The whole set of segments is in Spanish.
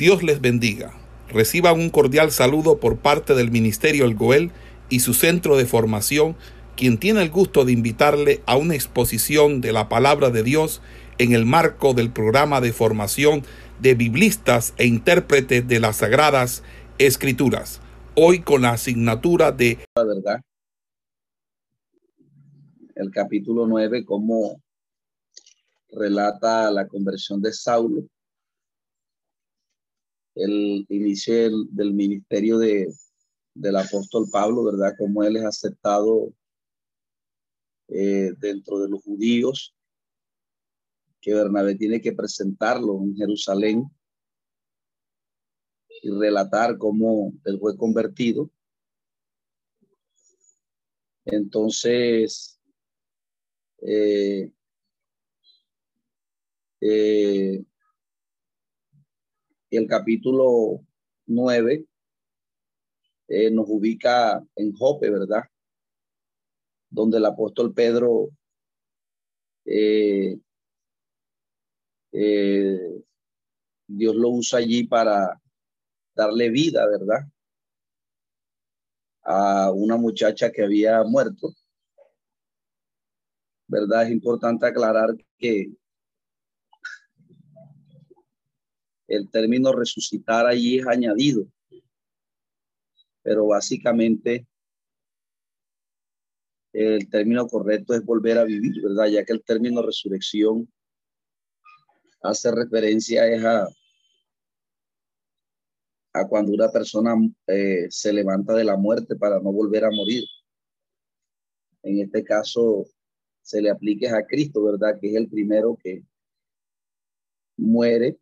Dios les bendiga. Reciban un cordial saludo por parte del Ministerio El Goel y su centro de formación, quien tiene el gusto de invitarle a una exposición de la palabra de Dios en el marco del programa de formación de biblistas e intérpretes de las sagradas escrituras. Hoy con la asignatura de la verdad. El capítulo 9, cómo relata la conversión de Saulo el inicio del, ministerio de, del apóstol Pablo, ¿verdad? Como él es aceptado eh, dentro de los judíos, que Bernabé tiene que presentarlo en Jerusalén y relatar cómo él fue convertido. Entonces, eh, eh, el capítulo 9 eh, nos ubica en Jope, ¿verdad? Donde el apóstol Pedro eh, eh, Dios lo usa allí para darle vida, ¿verdad? A una muchacha que había muerto. ¿Verdad? Es importante aclarar que el término resucitar allí es añadido, pero básicamente el término correcto es volver a vivir, ¿verdad? Ya que el término resurrección hace referencia a, a cuando una persona eh, se levanta de la muerte para no volver a morir. En este caso se le aplique a Cristo, ¿verdad? Que es el primero que muere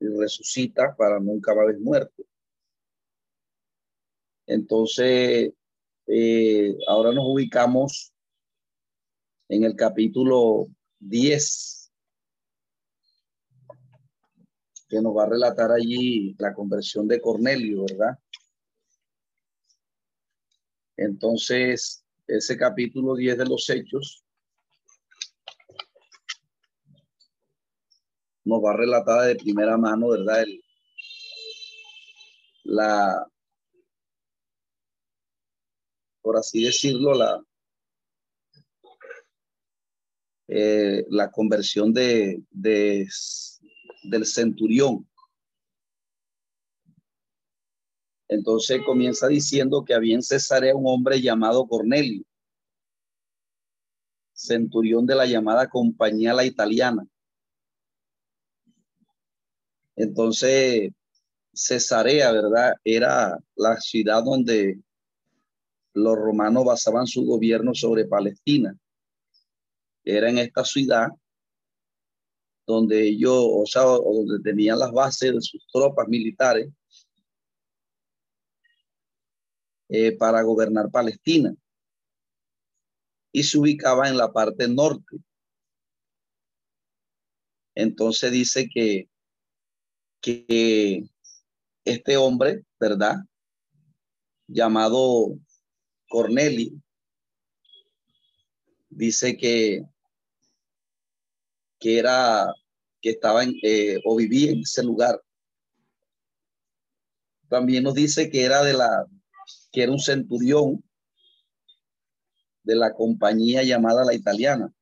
y resucita para nunca más muerto. Entonces, eh, ahora nos ubicamos en el capítulo 10, que nos va a relatar allí la conversión de Cornelio, ¿verdad? Entonces, ese capítulo 10 de los Hechos nos va a relatar de primera mano, ¿verdad? la, por así decirlo, la, eh, la conversión de, de, del centurión. Entonces comienza diciendo que había en Cesarea un hombre llamado Cornelio, centurión de la llamada compañía la italiana entonces, Cesarea, ¿verdad? Era la ciudad donde los romanos basaban su gobierno sobre Palestina. Era en esta ciudad donde ellos, o sea, donde tenían las bases de sus tropas militares eh, para gobernar Palestina. Y se ubicaba en la parte norte. Entonces dice que que este hombre, ¿verdad? Llamado Cornelio, dice que, que era, que estaba en, eh, o vivía en ese lugar. También nos dice que era de la, que era un centurión de la compañía llamada la italiana.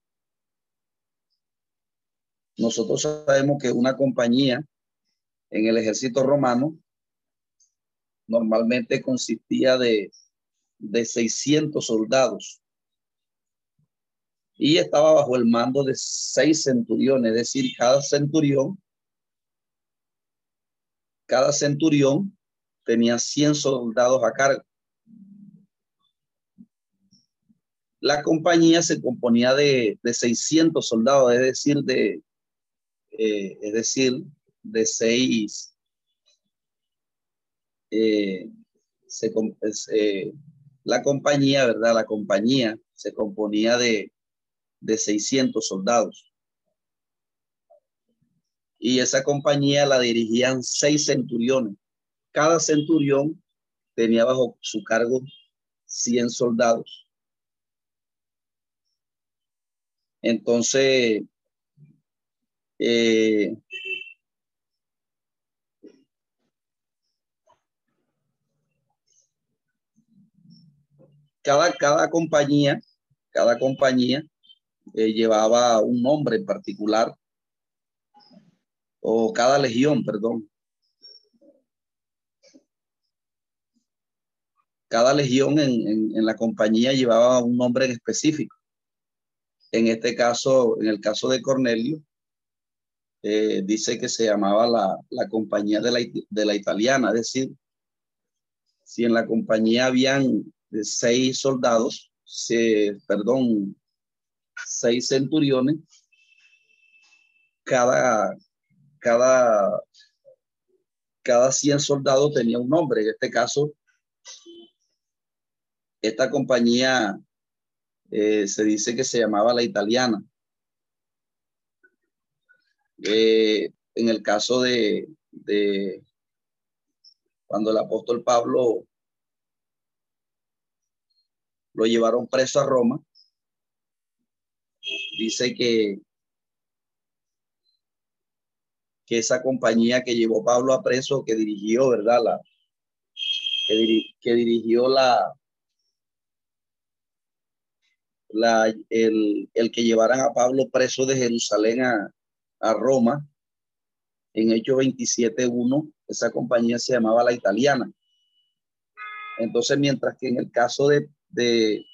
Nosotros sabemos que una compañía en el ejército romano normalmente consistía de, de 600 soldados y estaba bajo el mando de seis centuriones, es decir, cada centurión, cada centurión tenía 100 soldados a cargo. La compañía se componía de, de 600 soldados, es decir, de, eh, es decir, de seis, eh, eh, la compañía, ¿verdad? La compañía se componía de, de 600 soldados. Y esa compañía la dirigían seis centuriones. Cada centurión tenía bajo su cargo 100 soldados. Entonces, eh, cada, cada compañía, cada compañía eh, llevaba un nombre en particular, o cada legión, perdón. Cada legión en, en la compañía llevaba un nombre en específico. En este caso, en el caso de Cornelio, eh, dice que se llamaba la, la compañía de la, de la, italiana, es decir, si en la compañía habían seis soldados, se, perdón, seis centuriones, cada, cada, cada 100 soldados tenía un nombre. En este caso, esta compañía eh, se dice que se llamaba la italiana. Eh, en el caso de, de cuando el apóstol Pablo lo llevaron preso a Roma, dice que, que esa compañía que llevó Pablo a preso, que dirigió, ¿verdad? La, que, dirigió la, la el, el, que llevaran a Pablo preso de Jerusalén a, a Roma, en Hechos 27.1, esa compañía se llamaba La Italiana. Entonces, mientras que en el caso de, de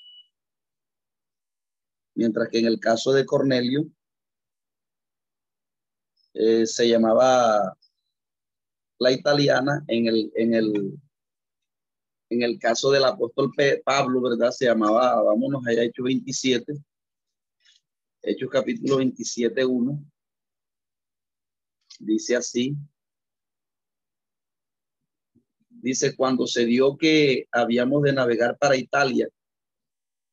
mientras que en el caso de Cornelio eh, se llamaba La Italiana, en el, en el, en el caso del apóstol Pablo, ¿verdad? Se llamaba, vámonos allá, Hechos 27, Hechos capítulo 27, 1 Dice así. Dice, cuando se dio que habíamos de navegar para Italia,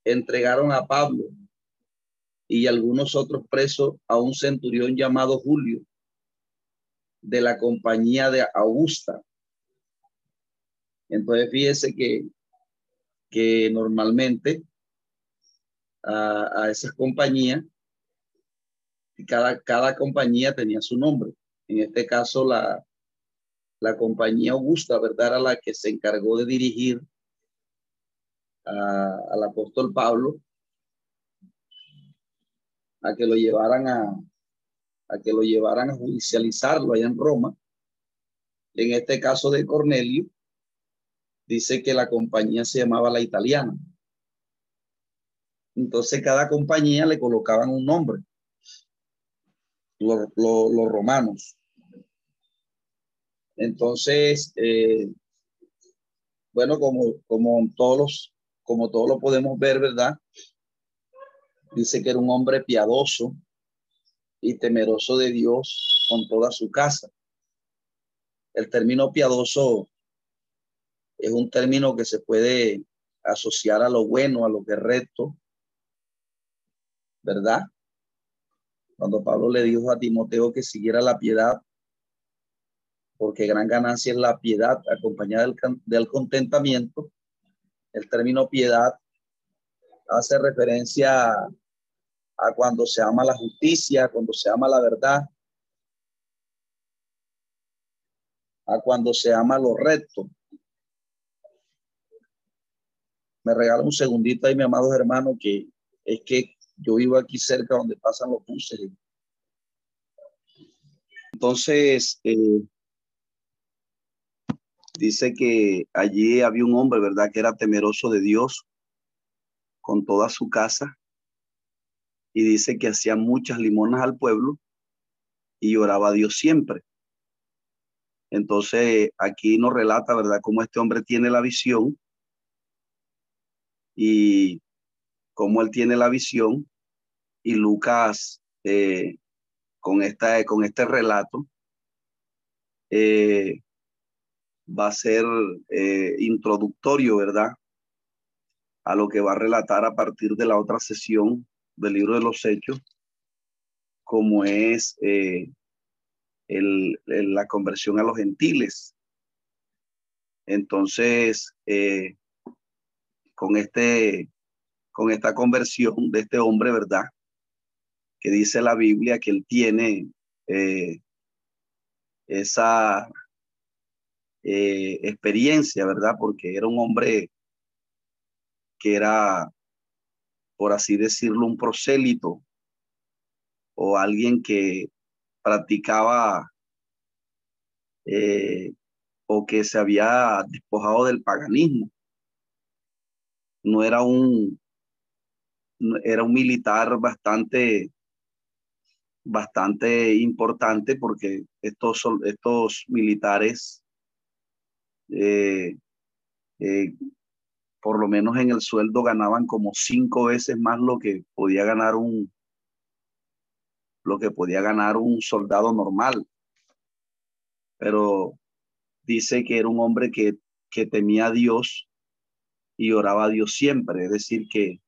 entregaron a Pablo y algunos otros presos a un centurión llamado Julio de la compañía de Augusta. Entonces fíjese que, que normalmente a, a esas compañías, cada, cada compañía tenía su nombre. En este caso, la, la compañía Augusta, ¿verdad? Era la que se encargó de dirigir al apóstol Pablo a que lo llevaran a, a que lo llevaran a judicializarlo allá en Roma. En este caso de Cornelio, dice que la compañía se llamaba la italiana. Entonces cada compañía le colocaban un nombre. los romanos. Entonces, eh, bueno, como, como todos como todos lo podemos ver, ¿verdad? Dice que era un hombre piadoso y temeroso de Dios con toda su casa. El término piadoso es un término que se puede asociar a lo bueno, a lo que es recto, ¿verdad? Cuando Pablo le dijo a Timoteo que siguiera la piedad, porque gran ganancia es la piedad acompañada del, contentamiento. El término piedad hace referencia a cuando se ama la justicia, cuando se ama la verdad, a cuando se ama lo recto. Me regala un segundito ahí, mi amado hermano, que es que yo vivo aquí cerca donde pasan los buses. Entonces, eh, Dice que allí había un hombre, ¿verdad? Que era temeroso de Dios con toda su casa. Y dice que hacía muchas limonas al pueblo y oraba a Dios siempre. Entonces aquí nos relata, ¿verdad? Cómo este hombre tiene la visión y cómo él tiene la visión. Y Lucas, eh, con, esta, con este relato, eh, va a ser eh, introductorio, ¿verdad? A lo que va a relatar a partir de la otra sesión del libro de los hechos, como es eh, la conversión a los gentiles. Entonces, eh, con, este, con esta conversión de este hombre, ¿verdad? Que dice la Biblia que él tiene esa eh, experiencia, ¿verdad? Porque era un hombre que era, por así decirlo, un prosélito o alguien que practicaba eh, o que se había despojado del paganismo. No era un, era un militar bastante, bastante importante porque estos, estos militares, eh, eh, por lo menos en el sueldo, ganaban como cinco veces más lo que podía ganar un, lo que podía ganar un soldado normal. Pero dice que era un hombre que, que temía a Dios y oraba a Dios siempre, es decir, que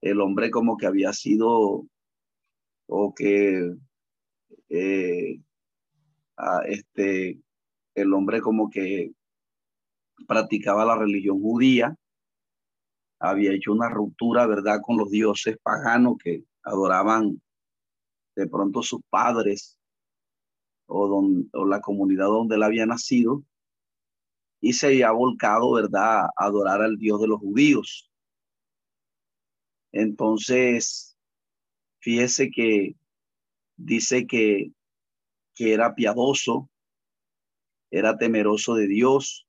el hombre como que había sido o que eh, este, el hombre como que practicaba la religión judía, había hecho una ruptura, ¿verdad?, con los dioses paganos que adoraban de pronto sus padres o, la comunidad donde él había nacido y se había volcado, ¿verdad?, a adorar al Dios de los judíos. Entonces, fíjese que dice que, que era piadoso, era temeroso de Dios,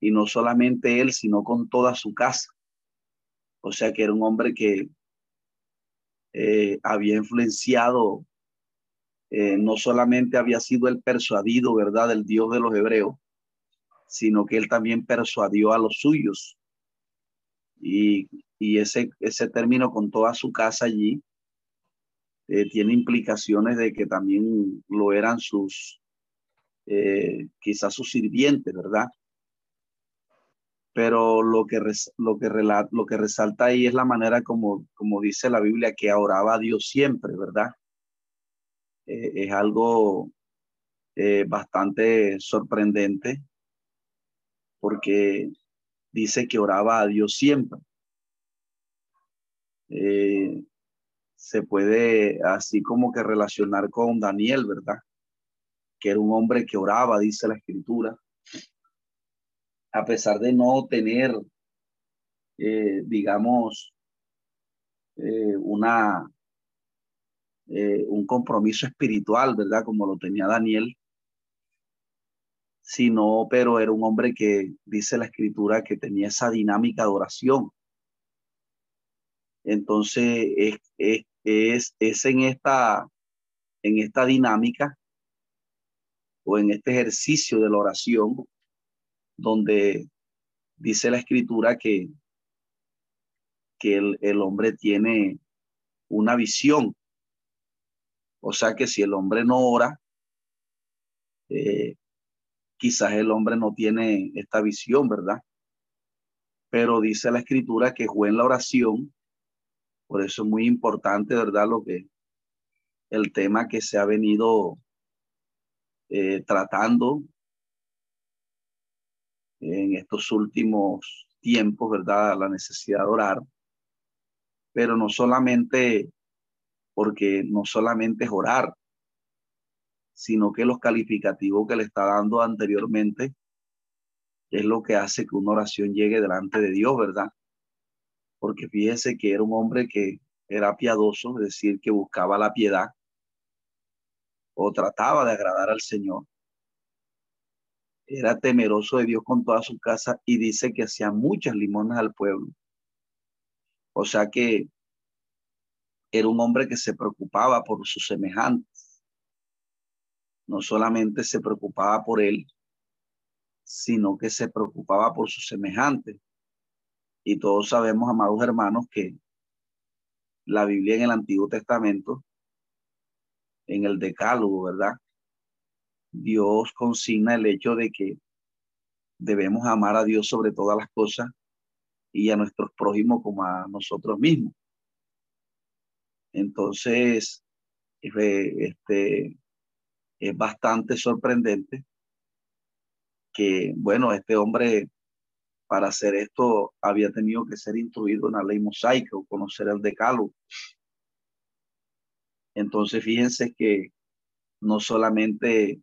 y no solamente él, sino con toda su casa. O sea que era un hombre que eh, había influenciado eh, no solamente había sido el persuadido, ¿verdad?, del Dios de los hebreos, sino que él también persuadió a los suyos. Y, ese, ese término con toda su casa allí eh, tiene implicaciones de que también lo eran sus, eh, quizás sus sirvientes, ¿verdad? Pero lo que, lo, que lo que resalta ahí es la manera como, como dice la Biblia, que oraba a Dios siempre, ¿verdad? Eh, es algo eh, bastante sorprendente porque dice que oraba a Dios siempre. Se puede así como que relacionar con Daniel, ¿verdad? Que era un hombre que oraba, dice la escritura, a pesar de no tener, digamos, una eh, un compromiso espiritual, ¿verdad? Como lo tenía Daniel, sino, pero era un hombre que dice la escritura que tenía esa dinámica de oración. Entonces, es, es, es, en, esta, en esta dinámica o en este ejercicio de la oración donde dice la escritura que, que el, el hombre tiene una visión o sea que si el hombre no ora, eh, quizás el hombre no tiene esta visión, ¿verdad? Pero dice la escritura que fue en la oración, por eso es muy importante, ¿verdad? Lo que el tema que se ha venido eh, tratando en estos últimos tiempos, ¿verdad? La necesidad de orar, pero no solamente porque no solamente es orar, sino que los calificativos que le está dando anteriormente es lo que hace que una oración llegue delante de Dios, ¿verdad? Porque fíjese que era un hombre que era piadoso, es decir, que buscaba la piedad o trataba de agradar al Señor. Era temeroso de Dios con toda su casa y dice que hacía muchas limonas al pueblo. O sea que era un hombre que se preocupaba por sus semejantes. No solamente se preocupaba por él, sino que se preocupaba por sus semejantes. Y todos sabemos, amados hermanos, que la Biblia en el Antiguo Testamento, en el Decálogo, ¿verdad? Dios consigna el hecho de que debemos amar a Dios sobre todas las cosas y a nuestros prójimos como a nosotros mismos. Entonces, este, es bastante sorprendente que, bueno, este hombre para hacer esto había tenido que ser instruido en la ley mosaica o conocer el decálogo. Entonces, fíjense que no solamente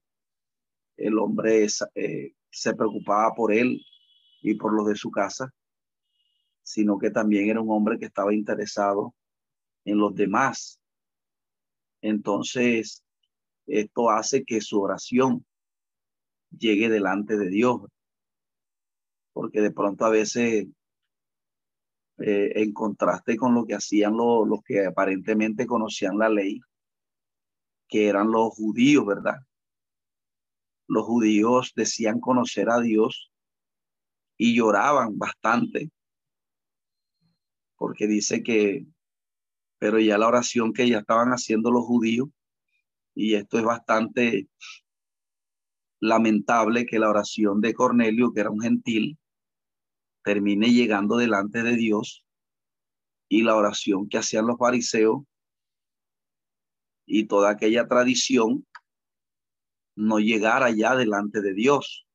el hombre eh, se preocupaba por él y por los de su casa, sino que también era un hombre que estaba interesado en los demás. Entonces, esto hace que su oración llegue delante de Dios, porque de pronto a veces, eh, en contraste con lo que hacían los, los que aparentemente conocían la ley, que eran los judíos, ¿verdad? Los judíos decían conocer a Dios y lloraban bastante, porque dice que, pero ya la oración que ya estaban haciendo los judíos, y esto es bastante lamentable que la oración de Cornelio, que era un gentil, termine llegando delante de Dios y la oración que hacían los fariseos y toda aquella tradición no llegara ya delante de Dios.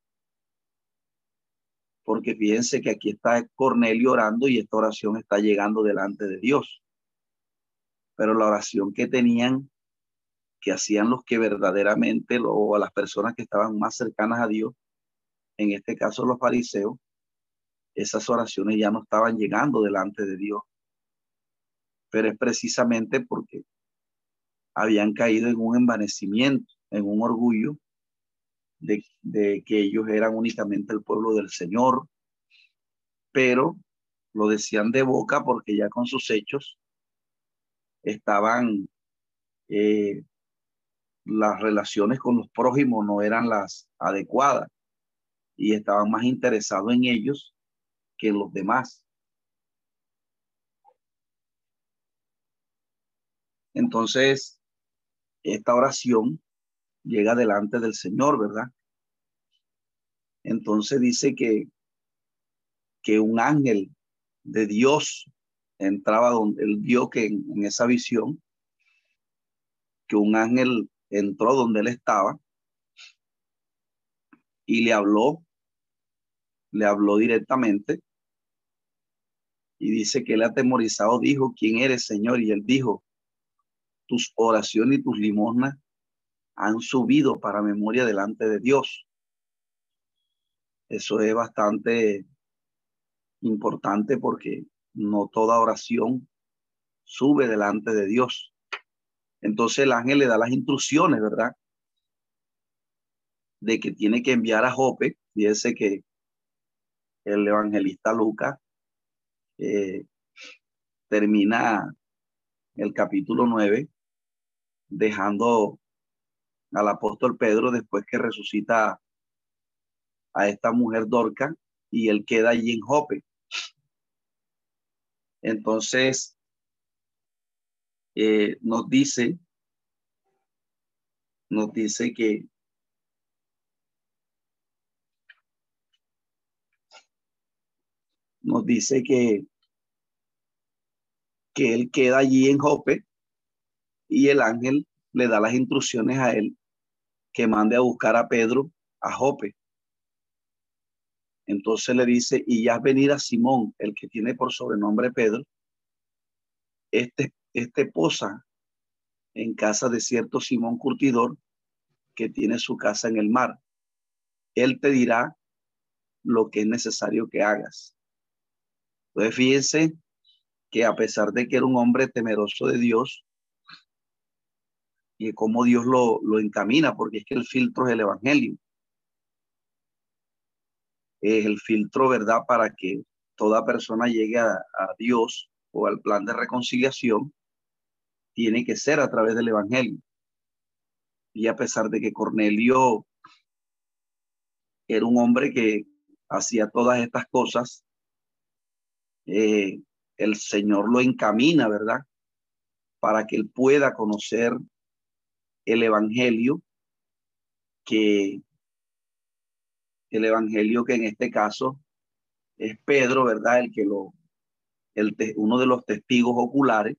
Porque fíjense que aquí está Cornelio orando y esta oración está llegando delante de Dios. Pero la oración que tenían, que hacían los que verdaderamente, o a las personas que estaban más cercanas a Dios, en este caso los fariseos, esas oraciones ya no estaban llegando delante de Dios. Pero es precisamente porque habían caído en un envanecimiento, en un orgullo de, que ellos eran únicamente el pueblo del Señor, pero lo decían de boca porque ya con sus hechos estaban, eh, las relaciones con los prójimos no eran las adecuadas y estaban más interesados en ellos que los demás. Entonces, esta oración llega delante del Señor, ¿verdad? Entonces dice que, que un ángel de Dios entraba donde él vio que en, esa visión, que un ángel entró donde él estaba y le habló, le habló directamente y dice que él atemorizado dijo, ¿quién eres, Señor? Y él dijo, tus oraciones y tus limosnas han subido para memoria delante de Dios. Eso es bastante importante porque no toda oración sube delante de Dios. Entonces el ángel le da las instrucciones, ¿verdad? De que tiene que enviar a Jope. Fíjese que el evangelista Lucas eh, termina el capítulo 9 dejando al apóstol Pedro después que resucita a esta mujer Dorca y él queda allí en Jope. Entonces, eh, nos dice, nos dice que nos dice que que él queda allí en Jope y el ángel le da las instrucciones a él que mande a buscar a Pedro a Jope. Entonces le dice, y ya venir a Simón, el que tiene por sobrenombre Pedro, este, este posa en casa de cierto Simón Curtidor, que tiene su casa en el mar. Él te dirá lo que es necesario que hagas. Entonces fíjense que a pesar de que era un hombre temeroso de Dios, y cómo Dios lo, lo encamina, porque es que el filtro es el Evangelio. Es el filtro, ¿verdad?, para que toda persona llegue a, a Dios o al plan de reconciliación, tiene que ser a través del Evangelio. Y a pesar de que Cornelio era un hombre que hacía todas estas cosas, eh, el Señor lo encamina, ¿verdad? Para que él pueda conocer el Evangelio que el Evangelio que en este caso es Pedro, ¿verdad? El que lo, el, uno de los testigos oculares,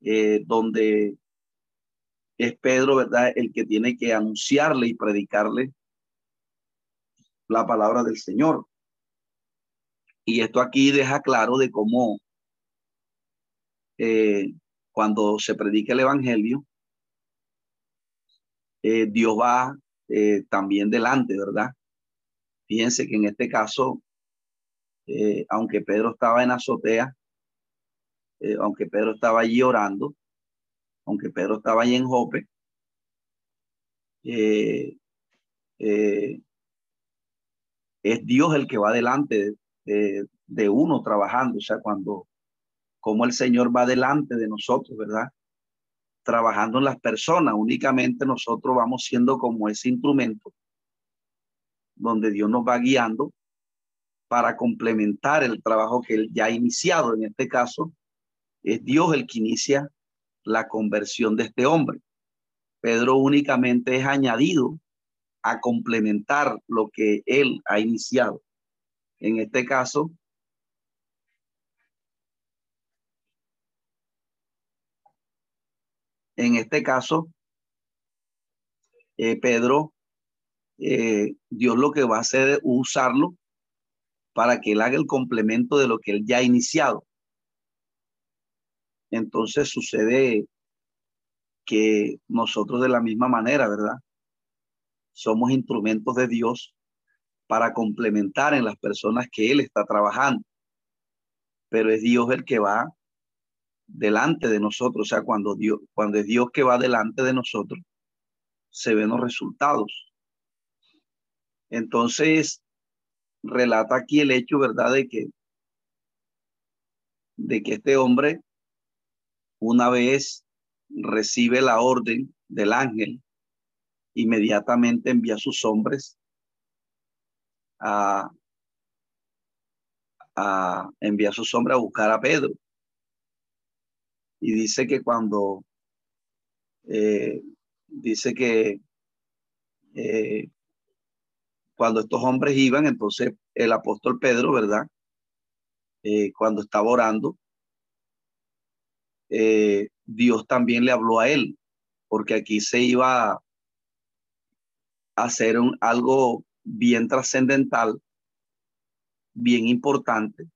eh, donde es Pedro, ¿verdad? El que tiene que anunciarle y predicarle la palabra del Señor. Y esto aquí deja claro de cómo eh, cuando se predica el Evangelio, eh, Dios va eh, también delante, ¿verdad? Fíjense que en este caso, aunque Pedro estaba en azotea, aunque Pedro estaba allí orando, aunque Pedro estaba allí en Jope, es Dios el que va delante de, uno trabajando, o sea, cuando, como el Señor va delante de nosotros, ¿verdad? Trabajando en las personas, únicamente nosotros vamos siendo como ese instrumento donde Dios nos va guiando para complementar el trabajo que él ya ha iniciado. En este caso, es Dios el que inicia la conversión de este hombre. Pedro únicamente es añadido a complementar lo que él ha iniciado. En este caso, en este caso, eh, Pedro, eh, Dios lo que va a hacer es usarlo para que él haga el complemento de lo que él ya ha iniciado. Entonces sucede que nosotros de la misma manera, ¿verdad? Somos instrumentos de Dios para complementar en las personas que Él está trabajando. Pero es Dios el que va delante de nosotros. O sea, cuando, Dios, cuando es Dios que va delante de nosotros, se ven los resultados. Entonces, relata aquí el hecho, ¿verdad? De que, de que este hombre, una vez recibe la orden del ángel, inmediatamente envía a sus hombres a, a enviar a sus hombres a buscar a Pedro. Y dice que cuando eh, dice que eh, cuando estos hombres iban, entonces el apóstol Pedro, ¿verdad? Eh, cuando estaba orando, Dios también le habló a él, porque aquí se iba a hacer un, algo bien trascendental, bien importante,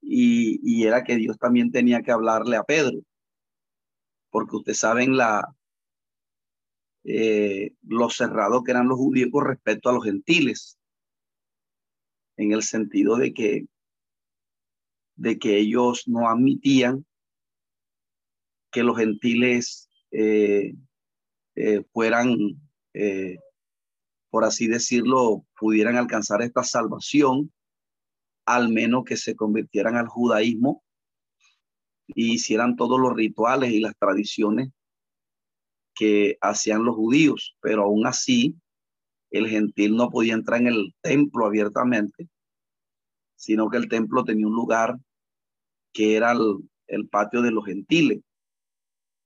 y, y, era que Dios también tenía que hablarle a Pedro, porque ustedes saben la, eh, lo cerrado que eran los judíos con respecto a los gentiles, en el sentido de que, de que ellos no admitían que los gentiles eh, eh, fueran, por así decirlo, pudieran alcanzar esta salvación, al menos que se convirtieran al judaísmo y hicieran todos los rituales y las tradiciones que hacían los judíos, pero aún así el gentil no podía entrar en el templo abiertamente, sino que el templo tenía un lugar que era el, patio de los gentiles,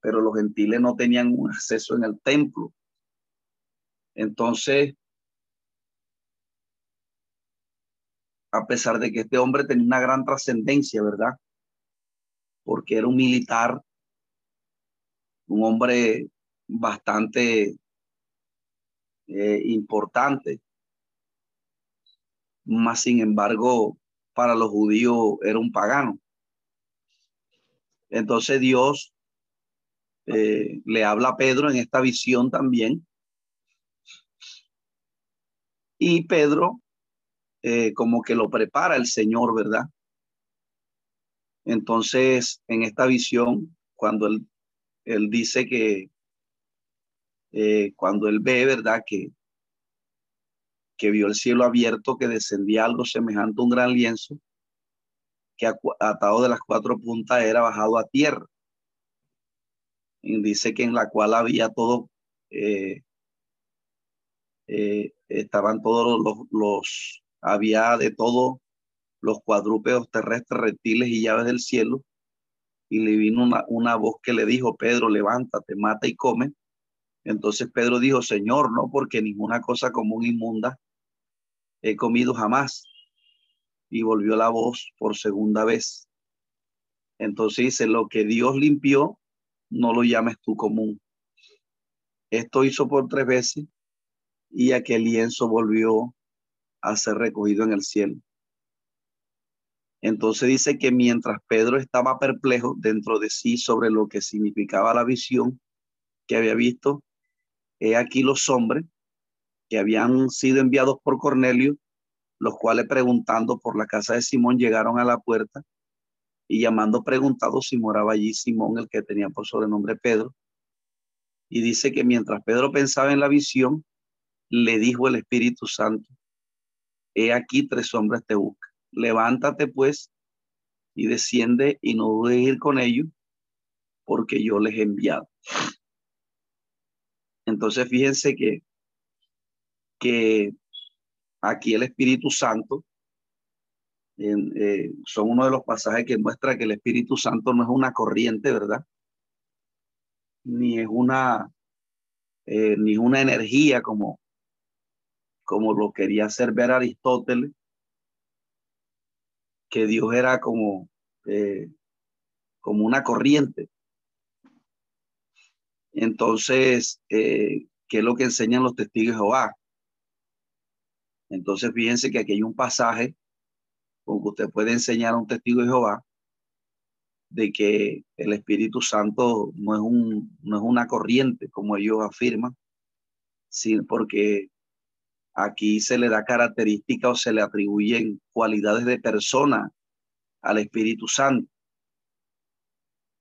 pero los gentiles no tenían un acceso en el templo. Entonces, a pesar de que este hombre tenía una gran trascendencia, ¿verdad? Porque era un militar, un hombre bastante eh, importante. Más sin embargo, para los judíos era un pagano. Entonces Dios eh, le habla a Pedro en esta visión también. Y Pedro eh, como que lo prepara el Señor, ¿verdad? Entonces, en esta visión, cuando él, él dice que eh, cuando él ve, ¿verdad? Que, que vio el cielo abierto, que descendía algo semejante a un gran lienzo, que atado de las cuatro puntas era bajado a tierra. Y dice que en la cual había todo, eh, eh, estaban todos los, los, había de todo los cuadrúpedos terrestres, reptiles y llaves del cielo. Y le vino una, una voz que le dijo, Pedro, levántate, mata y come. Entonces Pedro dijo, Señor, no, porque ninguna cosa común inmunda he comido jamás. Y volvió la voz por segunda vez. Entonces dice, lo que Dios limpió, no lo llames tú común. Esto hizo por tres veces y aquel lienzo volvió a ser recogido en el cielo. Entonces dice que mientras Pedro estaba perplejo dentro de sí sobre lo que significaba la visión que había visto, he aquí los hombres que habían sido enviados por Cornelio los cuales preguntando por la casa de Simón llegaron a la puerta y llamando preguntado si moraba allí Simón, el que tenía por sobrenombre Pedro. Y dice que mientras Pedro pensaba en la visión, le dijo el Espíritu Santo, he aquí tres hombres te buscan. Levántate pues y desciende y no dudes ir con ellos, porque yo les he enviado. Entonces fíjense que, que aquí el Espíritu Santo eh, son uno de los pasajes que muestra que el Espíritu Santo no es una corriente, ¿verdad? Ni es una, eh, una energía como, como lo quería hacer ver Aristóteles, que Dios era como, eh, como una corriente. Entonces, ¿qué es lo que enseñan los testigos de Jehová? Entonces, fíjense que aquí hay un pasaje con que usted puede enseñar a un testigo de Jehová de que el Espíritu Santo no es, un, no es una corriente, como ellos afirman, sino porque Aquí se le da característica o se le atribuyen cualidades de persona al Espíritu Santo.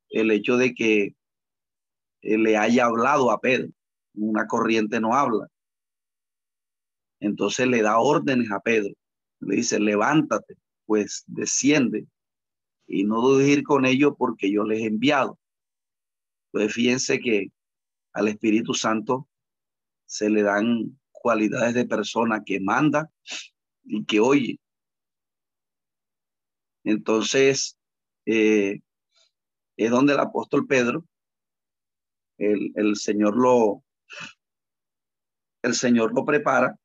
El hecho de que le haya hablado a Pedro, una corriente no habla. Entonces le da órdenes a Pedro. Le dice, levántate, pues desciende y no dudes ir con ellos porque yo les he enviado. Pues fíjense que al Espíritu Santo se le dan cualidades de persona que manda y que oye. Entonces, eh, es donde el apóstol Pedro, el, el Señor lo, el Señor lo prepara,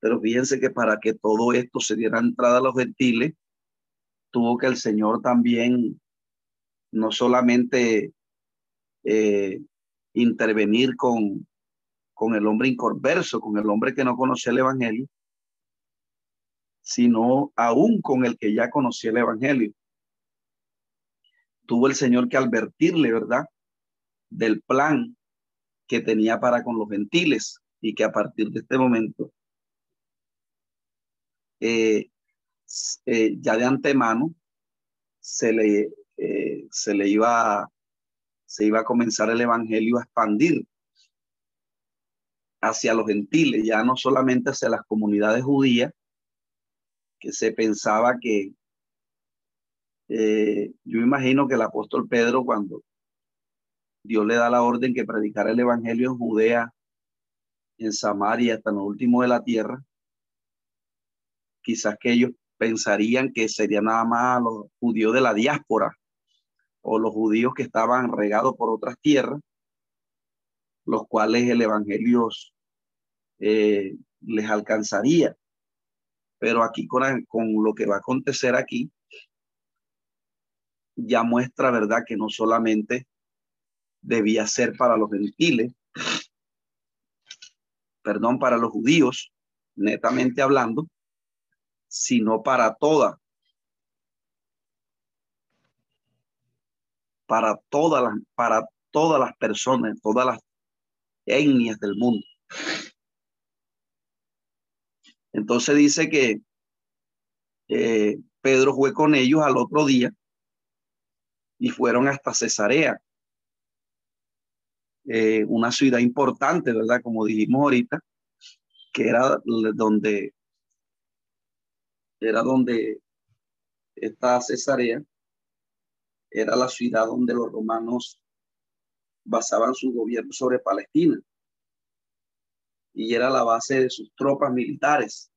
pero fíjense que para que todo esto se diera entrada a los gentiles, tuvo que el Señor también no solamente eh, intervenir con, con el hombre inconverso, con el hombre que no conocía el Evangelio, sino aún con el que ya conocía el Evangelio. Tuvo el Señor que advertirle, ¿verdad? Del plan que tenía para con los gentiles y que a partir de este momento, eh, eh, ya de antemano, se le, eh, se le iba, se iba a comenzar el Evangelio a expandir hacia los gentiles, ya no solamente hacia las comunidades judías, que se pensaba que, eh, yo imagino que el apóstol Pedro cuando Dios le da la orden que predicara el Evangelio en Judea, en Samaria, hasta lo último de la tierra, quizás que ellos pensarían que sería nada más los judíos de la diáspora o los judíos que estaban regados por otras tierras, los cuales el Evangelio eh, les alcanzaría. Pero aquí con, con lo que va a acontecer aquí, ya muestra, ¿verdad?, que no solamente debía ser para los gentiles, perdón, para los judíos, netamente hablando, sino para toda, para todas las, para todas las personas, todas las etnias del mundo. Entonces dice que Pedro fue con ellos al otro día y fueron hasta Cesarea, eh, una ciudad importante, ¿verdad? Como dijimos ahorita, que era donde era donde esta Cesarea era la ciudad donde los romanos basaban su gobierno sobre Palestina y era la base de sus tropas militares.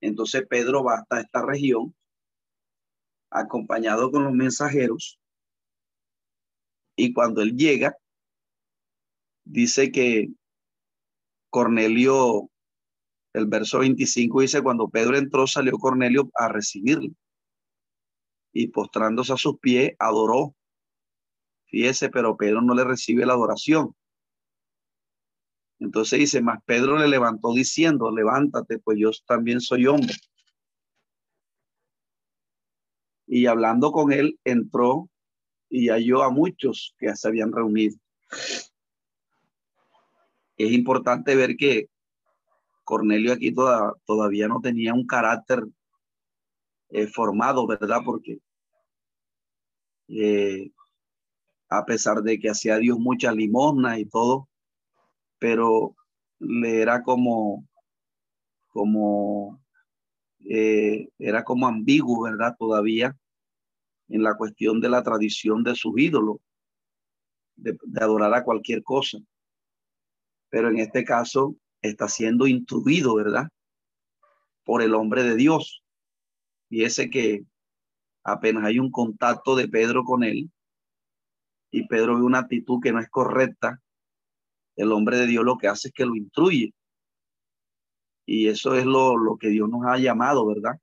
Entonces Pedro va hasta esta región acompañado con los mensajeros y cuando él llega, dice que Cornelio, el verso 25 dice, cuando Pedro entró, salió Cornelio a recibirlo y postrándose a sus pies, adoró. Fíjese, pero Pedro no le recibe la adoración. Entonces dice, más Pedro le levantó diciendo, levántate, pues yo también soy hombre. Y hablando con él, entró y halló a muchos que se habían reunido. Es importante ver que Cornelio aquí todavía no tenía un carácter eh, formado, ¿verdad? Porque eh, a pesar de que hacía Dios mucha limosna y todo, pero le era como, como, eh, era como ambiguo, ¿verdad? Todavía en la cuestión de la tradición de sus ídolos, de, adorar a cualquier cosa. Pero en este caso está siendo instruido, ¿verdad? Por el hombre de Dios. Y ese que apenas hay un contacto de Pedro con él y Pedro ve una actitud que no es correcta, el hombre de Dios lo que hace es que lo instruye. Y eso es lo, lo que Dios nos ha llamado, ¿verdad?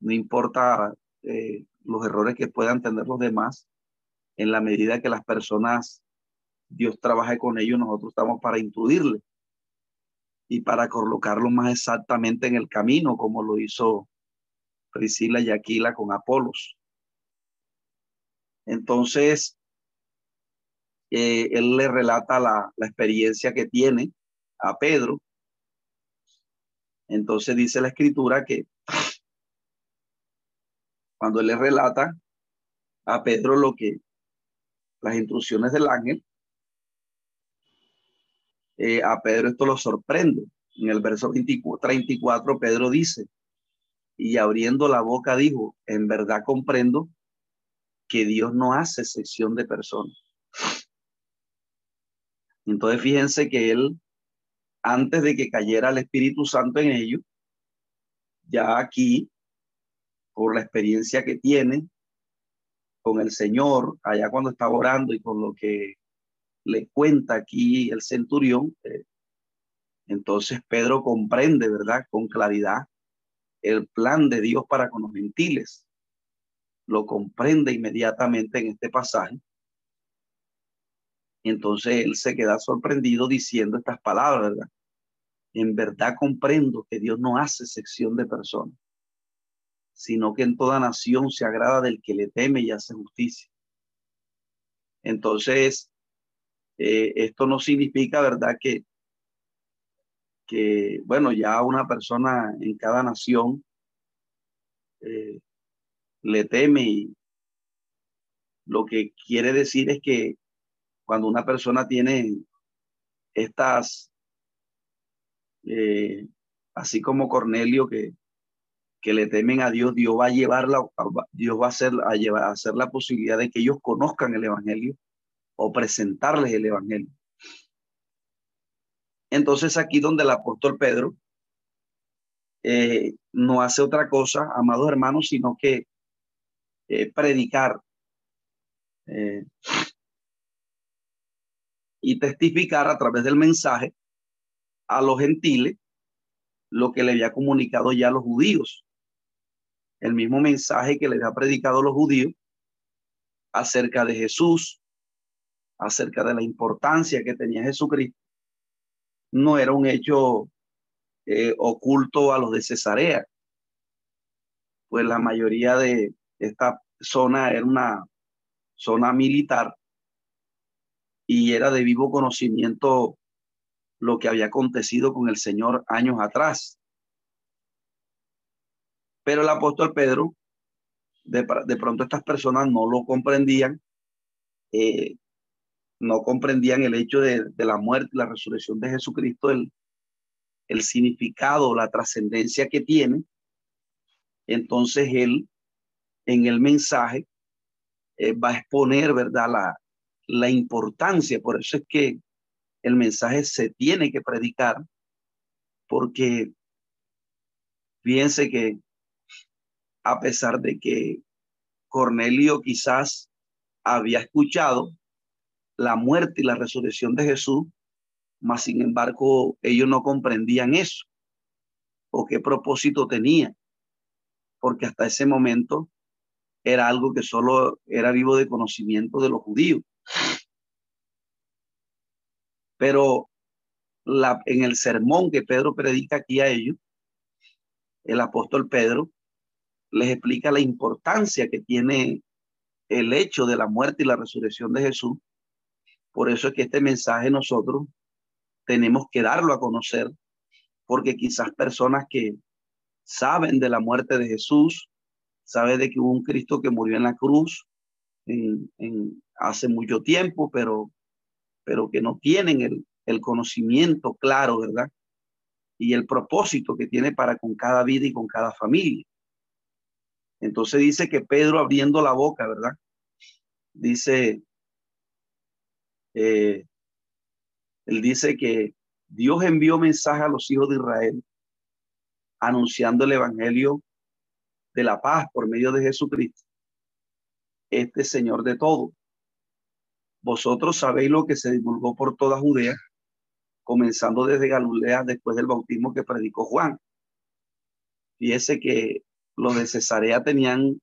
No importa eh, los errores que puedan tener los demás, en la medida que las personas, Dios trabaje con ellos, nosotros estamos para instruirle y para colocarlo más exactamente en el camino, como lo hizo Priscila y Aquila con Apolos. Entonces, eh, él le relata la, experiencia que tiene a Pedro. Entonces dice la escritura que cuando él le relata a Pedro lo que las instrucciones del ángel, eh, a Pedro esto lo sorprende. En el verso 34, Pedro dice, y abriendo la boca dijo, en verdad comprendo que Dios no hace sección de personas. Entonces fíjense que él, antes de que cayera el Espíritu Santo en ellos, ya aquí por la experiencia que tiene con el Señor, allá cuando estaba orando y con lo que le cuenta aquí el centurión, eh, entonces Pedro comprende, ¿verdad? Con claridad el plan de Dios para con los gentiles. Lo comprende inmediatamente en este pasaje. Entonces él se queda sorprendido diciendo estas palabras, ¿verdad? En verdad comprendo que Dios no hace sección de personas sino que en toda nación se agrada del que le teme y hace justicia. Entonces, eh, esto no significa, ¿verdad?, que, bueno, ya una persona en cada nación eh, le teme y lo que quiere decir es que cuando una persona tiene estas, eh, así como Cornelio, que que le temen a Dios, Dios va a llevarla, Dios va a hacer, a llevar, a hacer la posibilidad de que ellos conozcan el Evangelio o presentarles el Evangelio. Entonces aquí donde el apóstol Pedro eh, no hace otra cosa, amados hermanos, sino que eh, predicar eh, y testificar a través del mensaje a los gentiles lo que le había comunicado ya a los judíos. El mismo mensaje que les ha predicado los judíos acerca de Jesús, acerca de la importancia que tenía Jesucristo, no era un hecho eh, oculto a los de Cesarea, pues la mayoría de esta zona era una zona militar y era de vivo conocimiento lo que había acontecido con el Señor años atrás. Pero el apóstol Pedro, de, pronto estas personas no lo comprendían, eh, no comprendían el hecho de, la muerte y la resurrección de Jesucristo, el, el significado, la trascendencia que tiene. Entonces él, en el mensaje, eh, va a exponer, ¿verdad?, la, la importancia. Por eso es que el mensaje se tiene que predicar, porque fíjense que a pesar de que Cornelio quizás había escuchado la muerte y la resurrección de Jesús, mas sin embargo ellos no comprendían eso o qué propósito tenía, porque hasta ese momento era algo que solo era vivo de conocimiento de los judíos. Pero en el sermón que Pedro predica aquí a ellos, el apóstol Pedro les explica la importancia que tiene el hecho de la muerte y la resurrección de Jesús. Por eso es que este mensaje nosotros tenemos que darlo a conocer porque quizás personas que saben de la muerte de Jesús, saben de que hubo un Cristo que murió en la cruz en, hace mucho tiempo, pero, pero que no tienen el, el conocimiento claro, ¿verdad? Y el propósito que tiene para con cada vida y con cada familia. Entonces dice que Pedro abriendo la boca, ¿verdad? Dice, eh, él dice que Dios envió mensaje a los hijos de Israel anunciando el evangelio de la paz por medio de Jesucristo, este Señor de todo. Vosotros sabéis lo que se divulgó por toda Judea, comenzando desde Galilea después del bautismo que predicó Juan. Fíjese que los de Cesarea tenían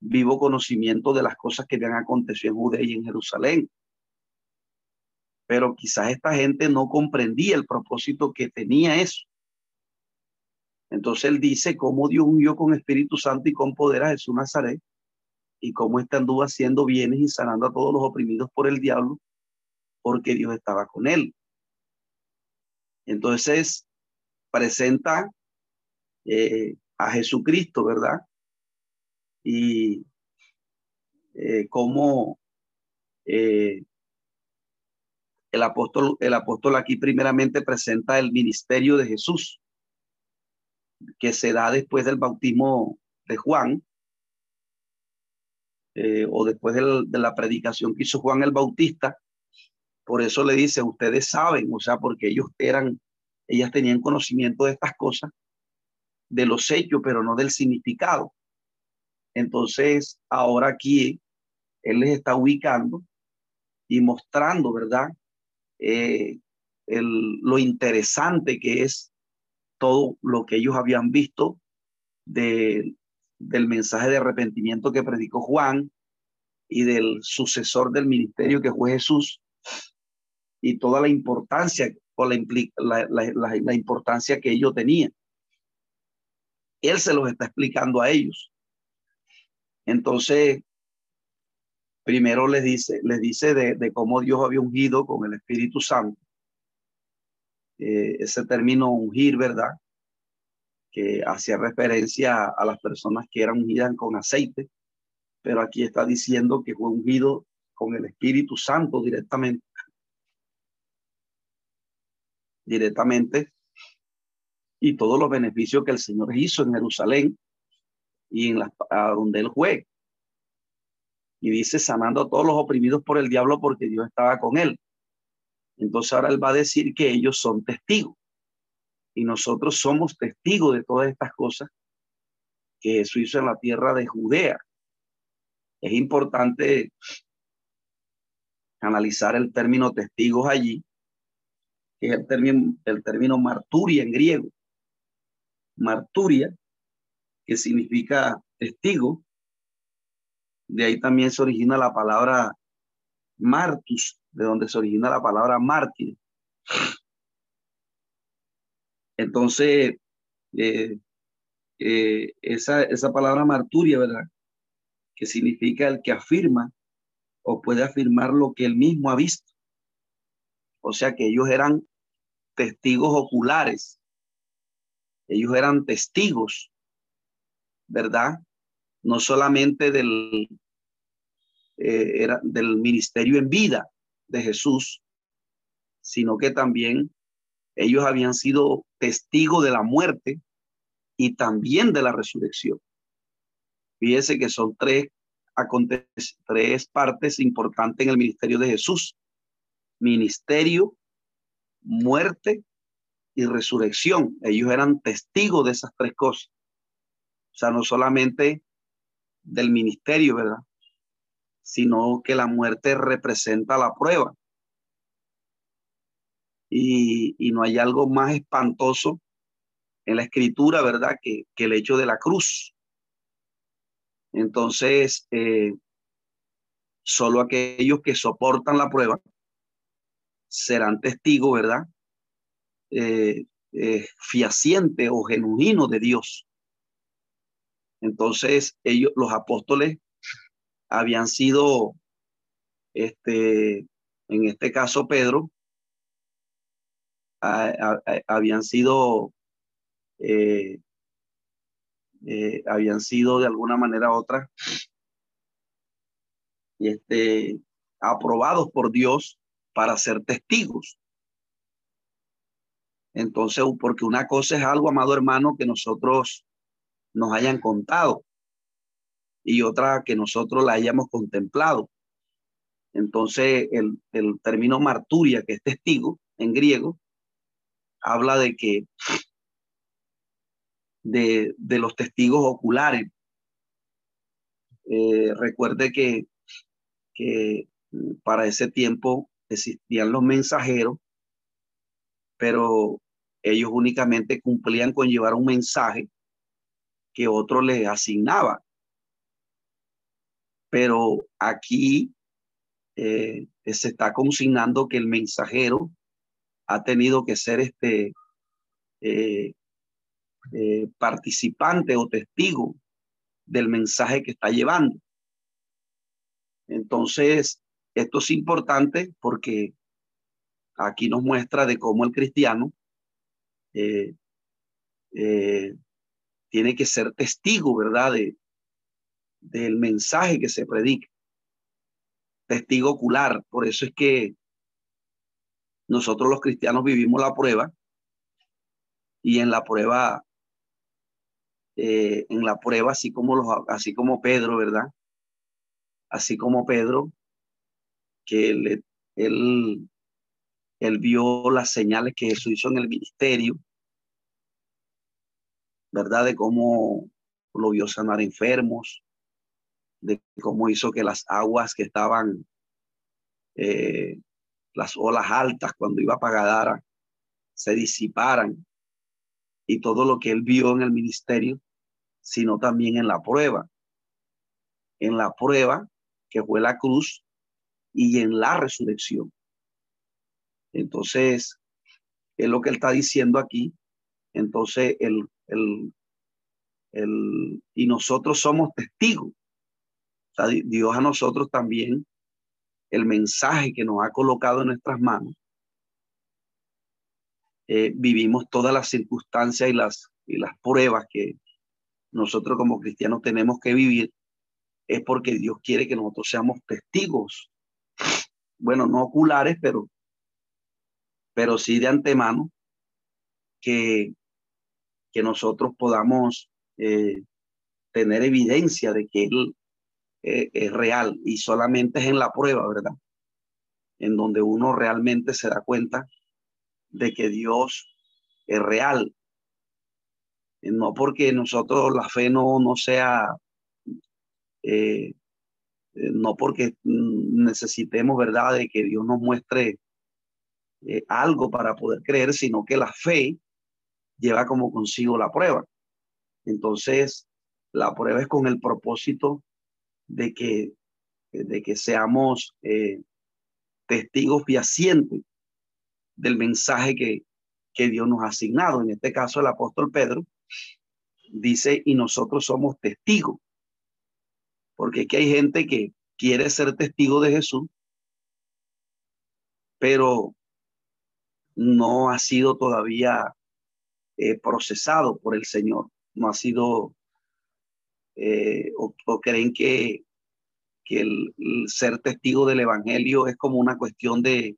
vivo conocimiento de las cosas que habían acontecido en Judea y en Jerusalén. Pero quizás esta gente no comprendía el propósito que tenía eso. Entonces él dice cómo Dios unió con Espíritu Santo y con poder a Jesús Nazaret y cómo éste anduvo haciendo bienes y sanando a todos los oprimidos por el diablo porque Dios estaba con él. Entonces presenta eh, a Jesucristo, ¿verdad? Y eh, cómo eh, el apóstol, el apóstol aquí primeramente presenta el ministerio de Jesús, que se da después del bautismo de Juan, eh, o después de la predicación que hizo Juan el Bautista. Por eso le dice, ustedes saben, o sea, porque ellos eran, ellas tenían conocimiento de estas cosas, de los hechos, pero no del significado. Entonces, ahora aquí él les está ubicando y mostrando, ¿verdad? Eh, el, lo interesante que es todo lo que ellos habían visto de, del mensaje de arrepentimiento que predicó Juan y del sucesor del ministerio que fue Jesús y toda la importancia o la, la, la, la importancia que ellos tenían. Él se los está explicando a ellos. Entonces, primero les dice, les dice de, cómo Dios había ungido con el Espíritu Santo. Eh, ese término ungir, ¿verdad? Que hacía referencia a, las personas que eran ungidas con aceite, pero aquí está diciendo que fue ungido con el Espíritu Santo directamente. Directamente y todos los beneficios que el Señor hizo en Jerusalén y en la, donde él fue. Y dice, sanando a todos los oprimidos por el diablo porque Dios estaba con él. Entonces ahora él va a decir que ellos son testigos. Y nosotros somos testigos de todas estas cosas que Jesús hizo en la tierra de Judea. Es importante analizar el término testigos allí, que es el término, el término marturia en griego marturia, que significa testigo. De ahí también se origina la palabra martus, de donde se origina la palabra mártir. Entonces, eh, eh, esa, esa palabra marturia, ¿verdad? Que significa el que afirma o puede afirmar lo que él mismo ha visto. O sea que ellos eran testigos oculares ellos eran testigos, ¿verdad? No solamente del, eh, era del ministerio en vida de Jesús, sino que también ellos habían sido testigos de la muerte y también de la resurrección. Fíjese que son tres, tres partes importantes en el ministerio de Jesús. Ministerio, muerte y resurrección. Ellos eran testigos de esas tres cosas. O sea, no solamente del ministerio, ¿verdad? Sino que la muerte representa la prueba. Y, no hay algo más espantoso en la escritura, ¿verdad? Que, el hecho de la cruz. Entonces, eh, solo aquellos que soportan la prueba serán testigos, ¿verdad? eh, eh, fiaciente o genuino de Dios. Entonces, ellos, los apóstoles, habían sido, este, en este caso Pedro, habían sido eh, eh, habían sido de alguna manera u otra este, aprobados por Dios para ser testigos. Entonces, porque una cosa es algo, amado hermano, que nosotros nos hayan contado y otra que nosotros la hayamos contemplado. Entonces, el, el término marturia, que es testigo en griego, habla de que de, de los testigos oculares. Eh, recuerde que, que para ese tiempo existían los mensajeros, pero ellos únicamente cumplían con llevar un mensaje que otro les asignaba. Pero aquí eh, se está consignando que el mensajero ha tenido que ser este eh, eh, participante o testigo del mensaje que está llevando. Entonces, esto es importante porque aquí nos muestra de cómo el cristiano tiene que ser testigo, ¿verdad? Del mensaje que se predica. Testigo ocular. Por eso es que nosotros los cristianos vivimos la prueba y en la prueba eh, en la prueba, así como, los, así como Pedro, ¿verdad? Así como Pedro, que él, él, él vio las señales que Jesús hizo en el ministerio, ¿verdad? De cómo lo vio sanar enfermos, de cómo hizo que las aguas que estaban, eh, las olas altas cuando iba a Pagadara, se disiparan. Y todo lo que él vio en el ministerio, sino también en la prueba. En la prueba que fue la cruz y en la resurrección. Entonces, es lo que él está diciendo aquí. Entonces, el, el, el, y nosotros somos testigos. Dios a nosotros también, el mensaje que nos ha colocado en nuestras manos, eh, vivimos todas las circunstancias y las, y las pruebas que, nosotros como cristianos tenemos que vivir es porque Dios quiere que nosotros seamos testigos. Bueno, no oculares, pero, pero sí de antemano, que, que nosotros podamos eh, tener evidencia de que Él eh, es real y solamente es en la prueba, ¿verdad? En donde uno realmente se da cuenta de que Dios es real eh, no porque nosotros la fe no, no sea, eh, no porque necesitemos, ¿verdad?, de que Dios nos muestre algo para poder creer, sino que la fe lleva como consigo la prueba. Entonces, la prueba es con el propósito de que, de que seamos testigos fehacientes del mensaje que, que Dios nos ha asignado. En este caso, el apóstol Pedro dice, y nosotros somos testigos. Porque que hay gente que quiere ser testigo de Jesús, pero no ha sido todavía eh, procesado por el Señor, no ha sido, eh, o, creen que, que el, ser testigo del Evangelio es como una cuestión de,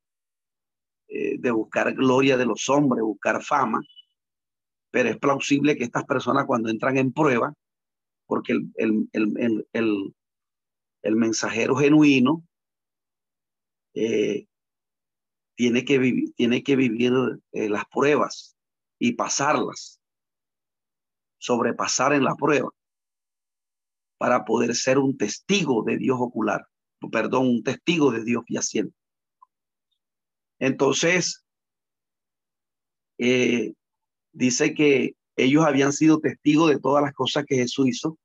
eh, de buscar gloria de los hombres, buscar fama, pero es plausible que estas personas cuando entran en prueba, porque el, el, mensajero genuino eh, tiene, que vivir, tiene que vivir las pruebas y pasarlas, sobrepasar en la prueba para poder ser un testigo de Dios ocular, perdón, un testigo de Dios yaciente. Entonces, eh, dice que ellos habían sido testigos de todas las cosas que Jesús hizo.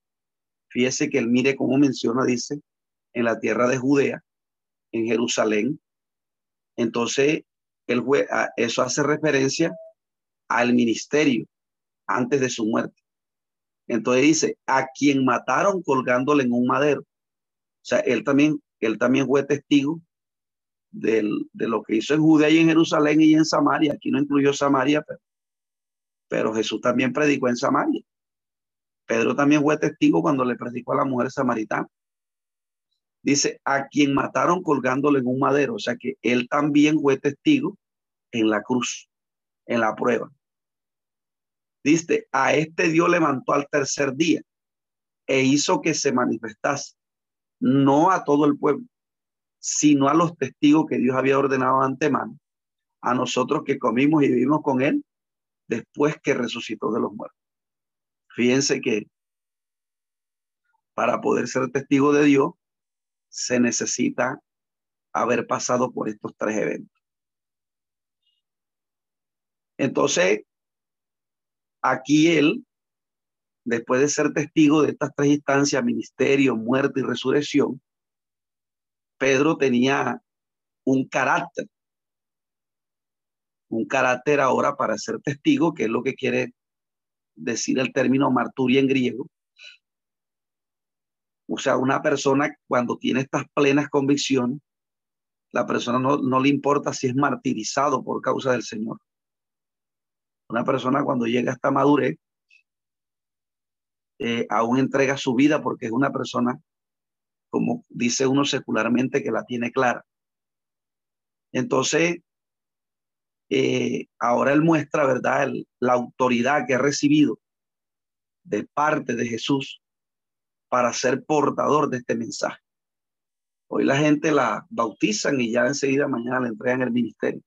Fíjese que él mire cómo menciona, dice, en la tierra de Judea, en Jerusalén. Entonces, el eso hace referencia al ministerio antes de su muerte. Entonces dice, a quien mataron colgándole en un madero. O sea, él también, él también fue testigo de lo que hizo en Judea y en Jerusalén y en Samaria. Aquí no incluyó Samaria, pero Pero Jesús también predicó en Samaria. Pedro también fue testigo cuando le predicó a la mujer samaritana. Dice, a quien mataron colgándole en un madero. O sea que él también fue testigo en la cruz, en la prueba. Dice, a este Dios levantó al tercer día e hizo que se manifestase, no a todo el pueblo, sino a los testigos que Dios había ordenado antemano, a nosotros que comimos y vivimos con él después que resucitó de los muertos. Fíjense que para poder ser testigo de Dios se necesita haber pasado por estos tres eventos. Entonces, aquí él, después de ser testigo de estas tres instancias, ministerio, muerte y resurrección, Pedro tenía un carácter, un carácter ahora para ser testigo, que es lo que quiere decir el término marturia en griego. O sea, una persona cuando tiene estas plenas convicciones, la persona no, no le importa si es martirizado por causa del Señor. Una persona cuando llega a esta madurez, eh, aún entrega su vida porque es una persona, como dice uno secularmente, que la tiene clara. Entonces, eh, ahora él muestra, ¿verdad?, la autoridad que ha recibido de parte de Jesús para ser portador de este mensaje. Hoy la gente la bautizan y ya enseguida mañana le entregan el ministerio,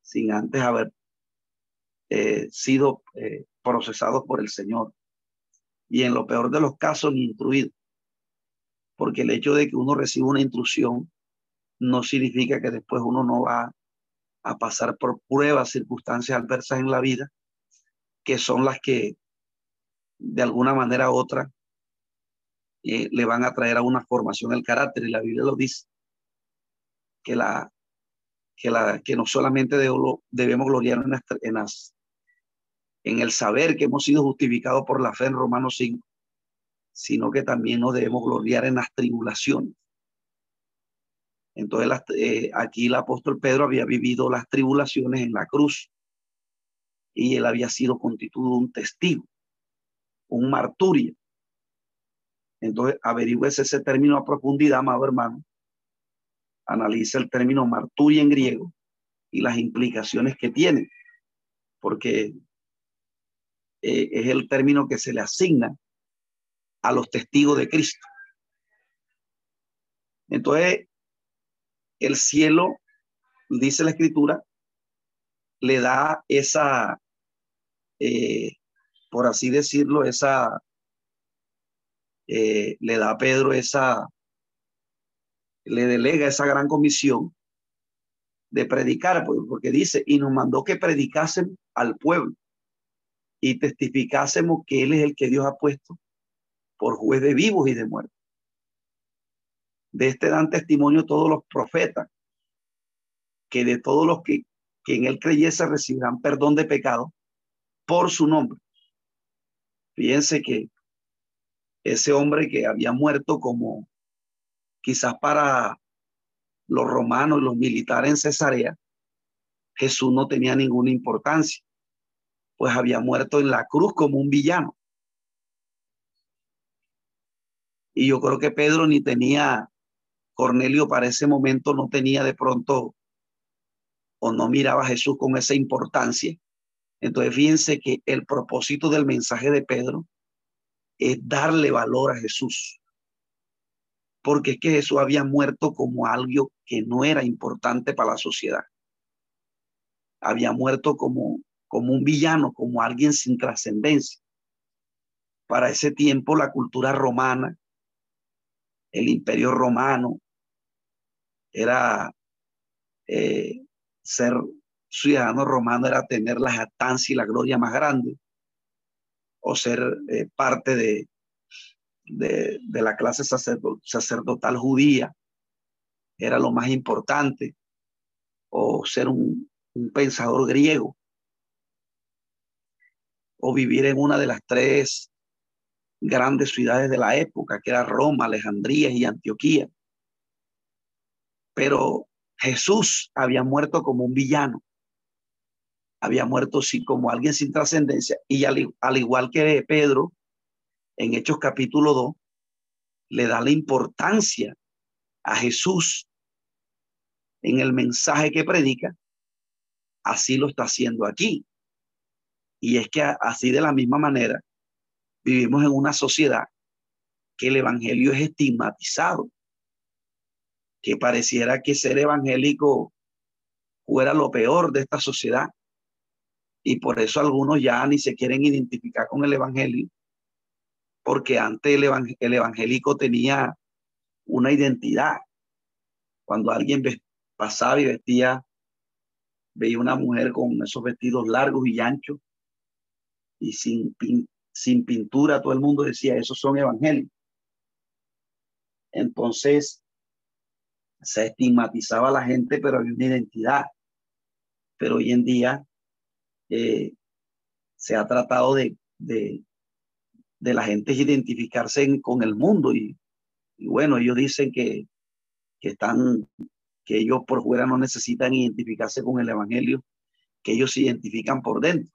sin antes haber eh, sido eh, procesados por el Señor. Y en lo peor de los casos, ni instruidos. Porque el hecho de que uno reciba una intrusión no significa que después uno no va a pasar por pruebas, circunstancias adversas en la vida, que son las que de alguna manera u otra eh, le van a traer a una formación del carácter. Y la Biblia lo dice, que, la, que, la, que no solamente debemos gloriar en en las en el saber que hemos sido justificados por la fe en Romanos 5, sino que también nos debemos gloriar en las tribulaciones. Entonces, eh, aquí el apóstol Pedro había vivido las tribulaciones en la cruz y él había sido constituido un testigo, un marturio. Entonces, averigüese ese término a profundidad, amado hermano. Analiza el término marturia en griego y las implicaciones que tiene, porque eh, es el término que se le asigna a los testigos de Cristo. Entonces, el cielo, dice la escritura, le da esa, eh, por así decirlo, esa, eh, le da a Pedro esa, le delega esa gran comisión de predicar, porque dice, y nos mandó que predicasen al pueblo y testificásemos que Él es el que Dios ha puesto por juez de vivos y de muertos. De este dan testimonio todos los profetas, que de todos los que, en Él creyese recibirán perdón de pecado por su nombre. Fíjense que ese hombre que había muerto como quizás para los romanos los militares en Cesarea, Jesús no tenía ninguna importancia pues había muerto en la cruz como un villano. Y yo creo que Pedro ni tenía, Cornelio para ese momento no tenía de pronto o no miraba a Jesús con esa importancia. Entonces fíjense que el propósito del mensaje de Pedro es darle valor a Jesús. Porque es que Jesús había muerto como algo que no era importante para la sociedad. Había muerto como como un villano, como alguien sin trascendencia. Para ese tiempo la cultura romana, el imperio romano, era eh, ser ciudadano romano, era tener la jactancia y la gloria más grande, o ser eh, parte de, de, la clase sacerdotal judía, era lo más importante, o ser un pensador griego o vivir en una de las tres grandes ciudades de la época, que era Roma, Alejandría y Antioquía. Pero Jesús había muerto como un villano. había muerto sí, como alguien sin trascendencia y al, al, igual que Pedro, en Hechos capítulo 2, le da la importancia a Jesús en el mensaje que predica, así lo está haciendo aquí. Y es que así de la misma manera vivimos en una sociedad que el evangelio es estigmatizado, que pareciera que ser evangélico fuera lo peor de esta sociedad. Y por eso algunos ya ni se quieren identificar con el evangelio, porque antes el, el evangélico tenía una identidad. Cuando alguien pasaba y vestía, veía una mujer con esos vestidos largos y anchos y sin, sin pintura, todo el mundo decía, esos son evangélicos. Entonces, se estigmatizaba a la gente, pero había una identidad. Pero hoy en día eh, se ha tratado de, de, de la gente identificarse con el mundo y, bueno, ellos dicen que, que están, que ellos por fuera no necesitan identificarse con el Evangelio, que ellos se identifican por dentro.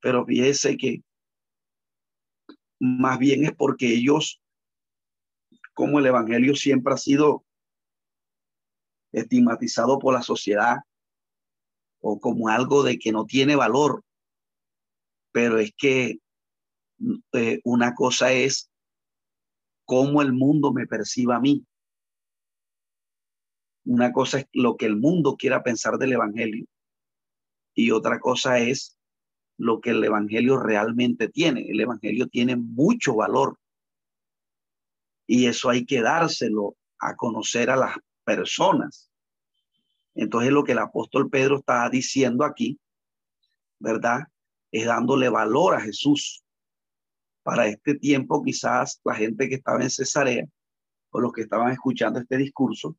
Pero fíjese que más bien es porque ellos, como el Evangelio siempre ha sido estigmatizado por la sociedad o como algo de que no tiene valor, pero es que eh, una cosa es cómo el mundo me perciba a mí. Una cosa es lo que el mundo quiera pensar del Evangelio y otra cosa es lo que el Evangelio realmente tiene. El Evangelio tiene mucho valor y eso hay que dárselo a conocer a las personas. Entonces lo que el apóstol Pedro está diciendo aquí, ¿verdad? Es dándole valor a Jesús para este tiempo quizás la gente que estaba en Cesarea o los que estaban escuchando este discurso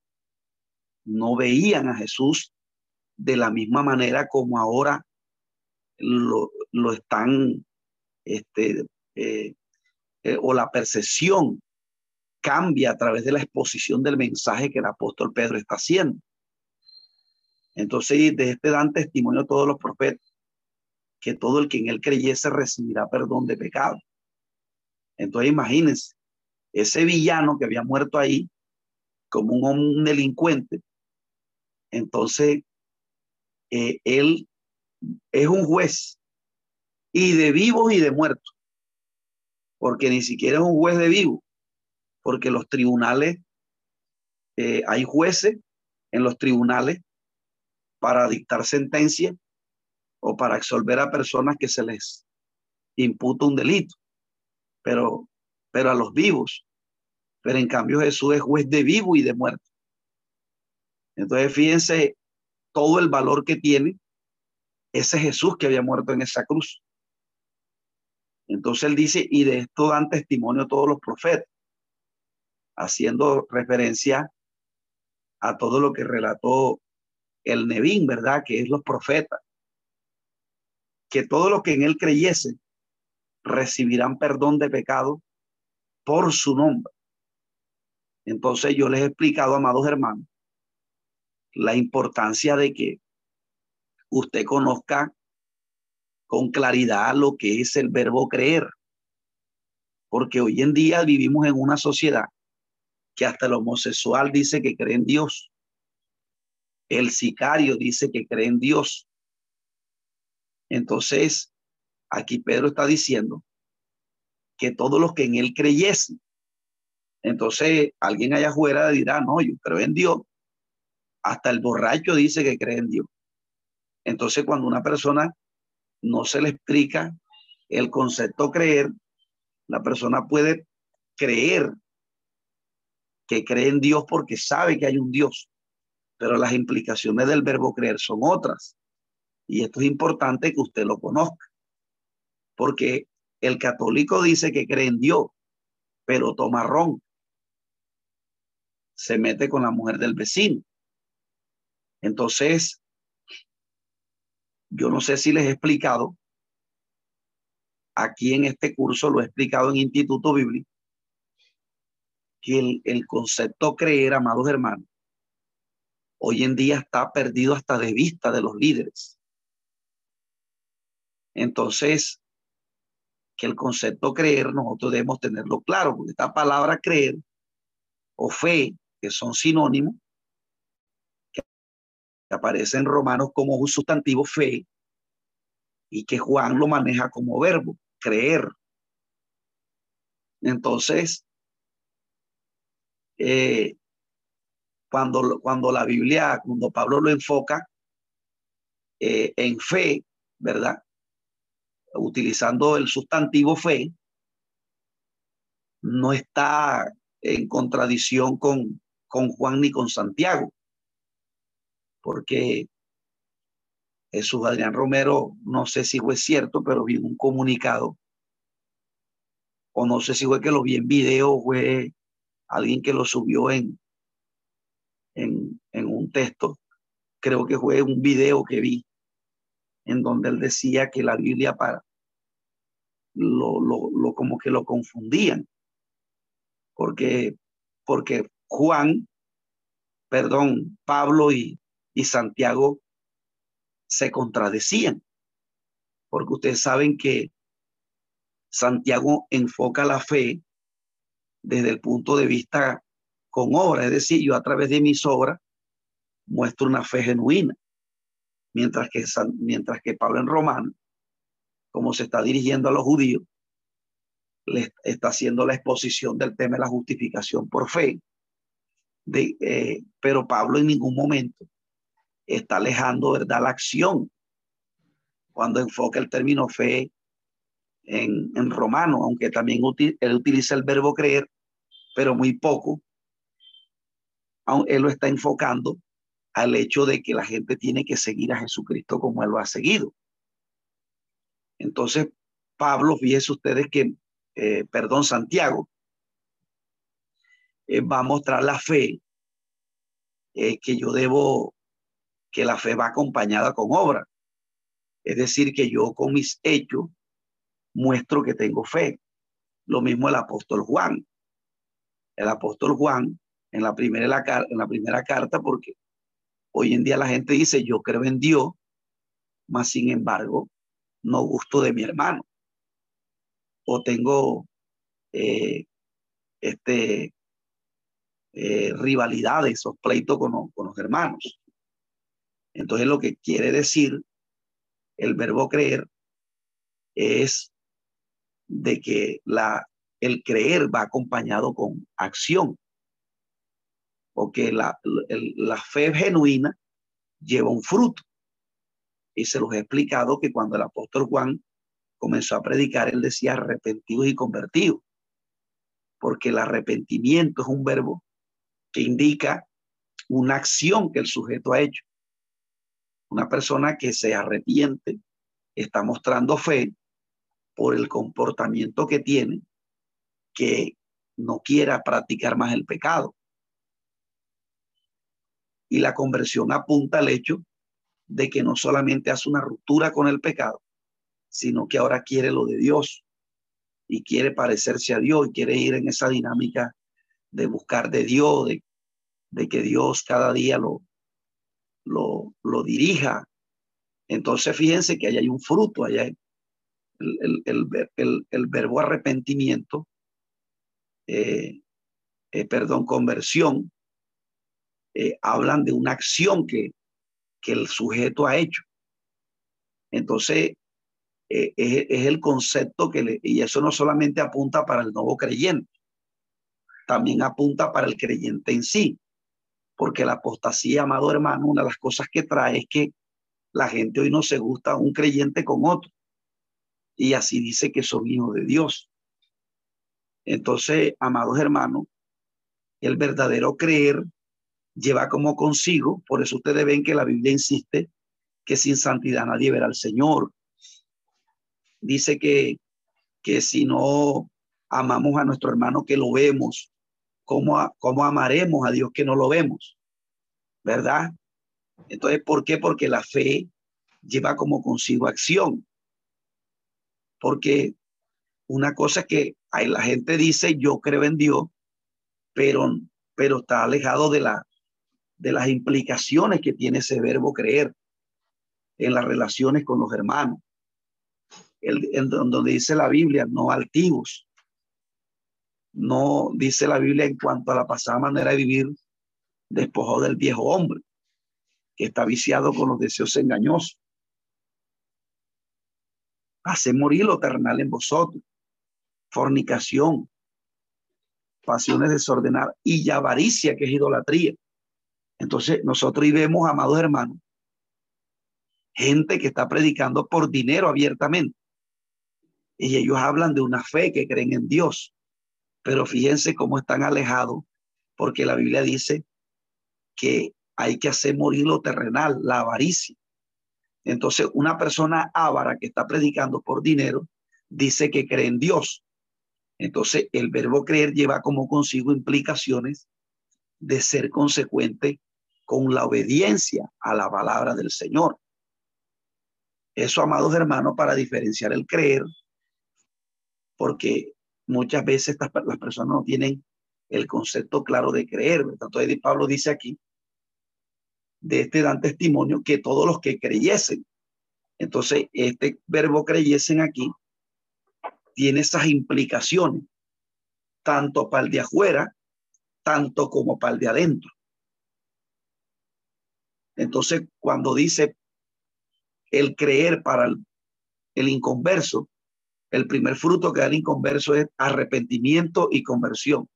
no veían a Jesús de la misma manera como ahora lo, están, este, eh, eh, o la percepción cambia a través de la exposición del mensaje que el apóstol Pedro está haciendo. Entonces, de este dan testimonio todos los profetas, que todo el que en él creyese recibirá perdón de pecado. Entonces imagínense, ese villano que había muerto ahí como un, delincuente, entonces eh, él es un juez y de vivos y de muertos, porque ni siquiera es un juez de vivo, porque los tribunales, eh, hay jueces en los tribunales para dictar sentencia o para absolver a personas que se les imputa un delito pero, pero a los vivos. Pero en cambio Jesús es juez de vivo y de muerto. Entonces fíjense todo el valor que tiene ese Jesús que había muerto en esa cruz. Entonces él dice, y de esto dan testimonio todos los profetas, haciendo referencia a todo lo que relató el Nevín, ¿verdad? Que es los profetas. Que todo lo que en él creyese recibirán perdón de pecado por su nombre. Entonces yo les he explicado, amados hermanos, la importancia de que usted conozca con claridad lo que es el verbo creer. Porque hoy en día vivimos en una sociedad que hasta el homosexual dice que cree en Dios. El sicario dice que cree en Dios. Entonces, Aquí Pedro está diciendo que todos los que en él creyesen. Entonces, alguien allá afuera dirá, no, yo creo en Dios. Hasta el borracho dice que cree en Dios. Entonces, cuando una persona no se le explica el concepto creer, la persona puede creer que cree en Dios porque sabe que hay un Dios, pero las implicaciones del verbo creer son otras. Y esto es importante que usted lo conozca porque el católico dice que cree en Dios, pero toma ron. Se mete con la mujer del vecino. Entonces, yo no sé si les he explicado, aquí en este curso lo he explicado en Instituto Bíblico, que el, concepto creer, amados hermanos, hoy en día está perdido hasta de vista de los líderes. Entonces, que el concepto creer nosotros debemos tenerlo claro, porque esta palabra creer o fe, que son sinónimos, aparecen en Romanos como un sustantivo fe, y que Juan lo maneja como verbo, creer. Entonces, eh, cuando, cuando la Biblia, cuando Pablo lo enfoca eh, en fe, ¿verdad? Utilizando el sustantivo fe, no está en contradicción con, con Juan ni con Santiago, porque Jesús Adrián Romero, no sé si fue cierto, pero vi un comunicado, o no sé si fue que lo vi en video, fue alguien que lo subió en, en, un texto, creo que fue un video que vi, en donde él decía que la Biblia para lo, lo, como que lo confundían, porque, porque Juan, perdón, Pablo y, y Santiago se contradecían, porque ustedes saben que Santiago enfoca la fe desde el punto de vista con obra, es decir, yo a través de mis obras muestro una fe genuina, mientras que, mientras que Pablo en Romano, como se está dirigiendo a los judíos, le está haciendo la exposición del tema de la justificación por fe, de, eh, pero Pablo en ningún momento está alejando, ¿verdad?, la acción cuando enfoca el término fe en, en romano, aunque también él utiliza el verbo creer, pero muy poco, él lo está enfocando al hecho de que la gente tiene que seguir a Jesucristo como él lo ha seguido. Entonces, Pablo, fíjense ustedes que, eh, perdón, Santiago, eh, va a mostrar la fe eh, que yo debo que la fe va acompañada con obra. Es decir, que yo con mis hechos muestro que tengo fe. Lo mismo el apóstol Juan. El apóstol Juan en la primera, en la primera carta, porque hoy en día la gente dice, yo creo en Dios, mas sin embargo, no gusto de mi hermano. O tengo eh, este, eh, rivalidades o pleitos con, con los hermanos. Entonces lo que quiere decir el verbo creer es de que el creer va acompañado con acción, porque la, la fe genuina lleva un fruto. Y se los he explicado que cuando el apóstol Juan comenzó a predicar, él decía arrepentidos y convertidos, porque el arrepentimiento es un verbo que indica una acción que el sujeto ha hecho. Una persona que se arrepiente está mostrando fe por el comportamiento que tiene, que no quiera practicar más el pecado. Y la conversión apunta al hecho de que no solamente hace una ruptura con el pecado, sino que ahora quiere lo de Dios y quiere parecerse a Dios y quiere ir en esa dinámica de buscar de Dios, de, de que Dios cada día lo, lo, lo dirija. Entonces, fíjense que ahí hay un fruto, allá hay el, el, el, verbo arrepentimiento, eh, eh, perdón, conversión, eh, hablan de una acción que, que el sujeto ha hecho. Entonces, es, es, el concepto que le, y eso no solamente apunta para el nuevo creyente, también apunta para el creyente en sí porque la apostasía, amado hermano, una de las cosas que trae es que la gente hoy no se gusta un creyente con otro. Y así dice que son hijos de Dios. Entonces, amados hermanos, el verdadero creer lleva como consigo, por eso ustedes ven que la Biblia insiste que sin santidad nadie verá al Señor. Dice que, que si no amamos a nuestro hermano que lo vemos, ¿cómo, ¿cómo amaremos a Dios que no lo vemos? ¿Verdad? Entonces, ¿por qué? Porque la fe lleva como consigo acción. Porque una cosa es que hay, la gente dice, yo creo en Dios, pero, pero está alejado de, la, de las implicaciones que tiene ese verbo creer en las relaciones con los hermanos. el, en donde dice la Biblia, no altivos. No dice la Biblia en cuanto a la pasada manera de vivir despojado del viejo hombre, que está viciado con los deseos engañosos. Hace morir lo terrenal en vosotros, fornicación, pasiones desordenadas y avaricia, que es idolatría. Entonces, nosotros y vemos, amados hermanos, gente que está predicando por dinero abiertamente. Y ellos hablan de una fe que creen en Dios. Pero fíjense cómo están alejados, porque la Biblia dice que hay que hacer morir lo terrenal, la avaricia. Entonces, una persona ávara que está predicando por dinero dice que cree en Dios. Entonces, el verbo creer lleva como consigo implicaciones de ser consecuente con la obediencia a la palabra del Señor. Eso, amados hermanos, para diferenciar el creer, porque muchas veces las personas no tienen el concepto claro de creer. Entonces, Pablo dice aquí, de este dan testimonio que todos los que creyesen. Entonces, este verbo creyesen aquí tiene esas implicaciones, tanto para el de afuera, tanto como para el de adentro. Entonces, cuando dice el creer para el, inconverso, el primer fruto que da el inconverso es arrepentimiento y conversión.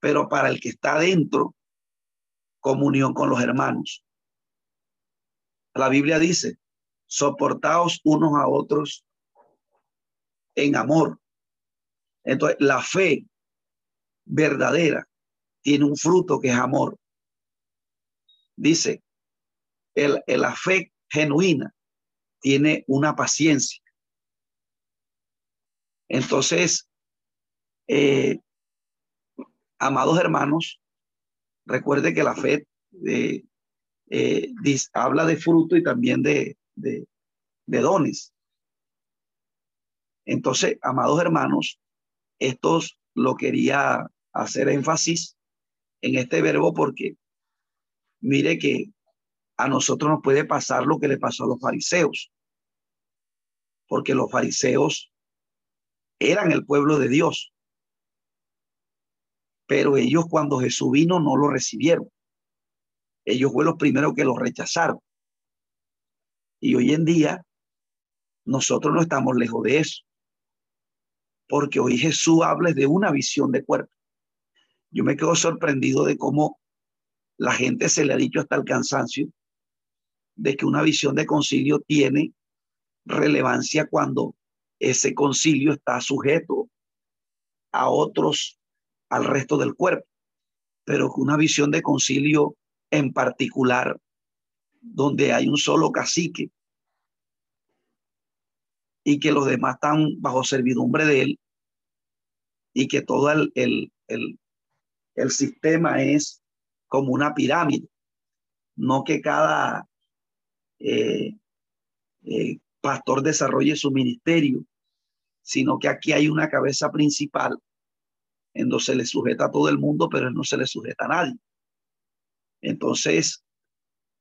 Pero para el que está adentro, comunión con los hermanos. La Biblia dice, soportaos unos a otros en amor. Entonces, la fe verdadera tiene un fruto que es amor. Dice, el, la fe genuina tiene una paciencia. Entonces, eh, amados hermanos, recuerde que la fe eh, eh, habla de fruto y también de, de, de dones. Entonces, amados hermanos, estos lo quería hacer énfasis en este verbo porque mire que a nosotros nos puede pasar lo que le pasó a los fariseos, porque los fariseos eran el pueblo de Dios, pero ellos cuando Jesús vino no lo recibieron. Ellos fueron los primeros que lo rechazaron. Y hoy en día nosotros no estamos lejos de eso, porque hoy Jesús habla de una visión de cuerpo. Yo me quedo sorprendido de cómo la gente se le ha dicho hasta el cansancio de que una visión de concilio tiene relevancia cuando ese concilio está sujeto a otros, al resto del cuerpo, pero que una visión de concilio en particular, donde hay un solo cacique y que los demás están bajo servidumbre de él y que todo el, el, el, sistema es como una pirámide, no que cada eh, eh, pastor desarrolle su ministerio, sino que aquí hay una cabeza principal en donde se le sujeta a todo el mundo, pero no se le sujeta a nadie. Entonces,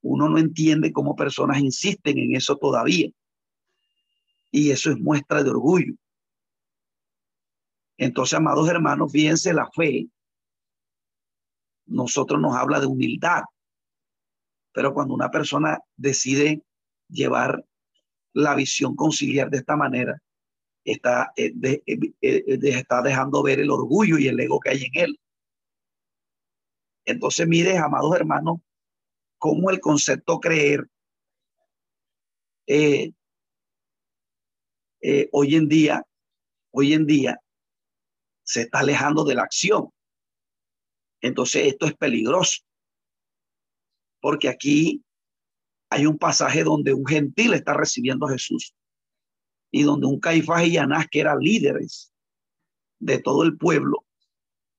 uno no entiende cómo personas insisten en eso todavía. Y eso es muestra de orgullo. Entonces, amados hermanos, fíjense la fe. Nosotros nos habla de humildad. Pero cuando una persona decide llevar la visión conciliar de esta manera, está, eh, eh, eh, está dejando ver el orgullo y el ego que hay en él. Entonces, mire, amados hermanos, cómo el concepto creer hoy en día, hoy en día, se está alejando de la acción. Entonces, esto es peligroso porque aquí hay un pasaje donde un gentil está recibiendo a Jesús y donde un Caifás y Anás, que eran líderes de todo el pueblo,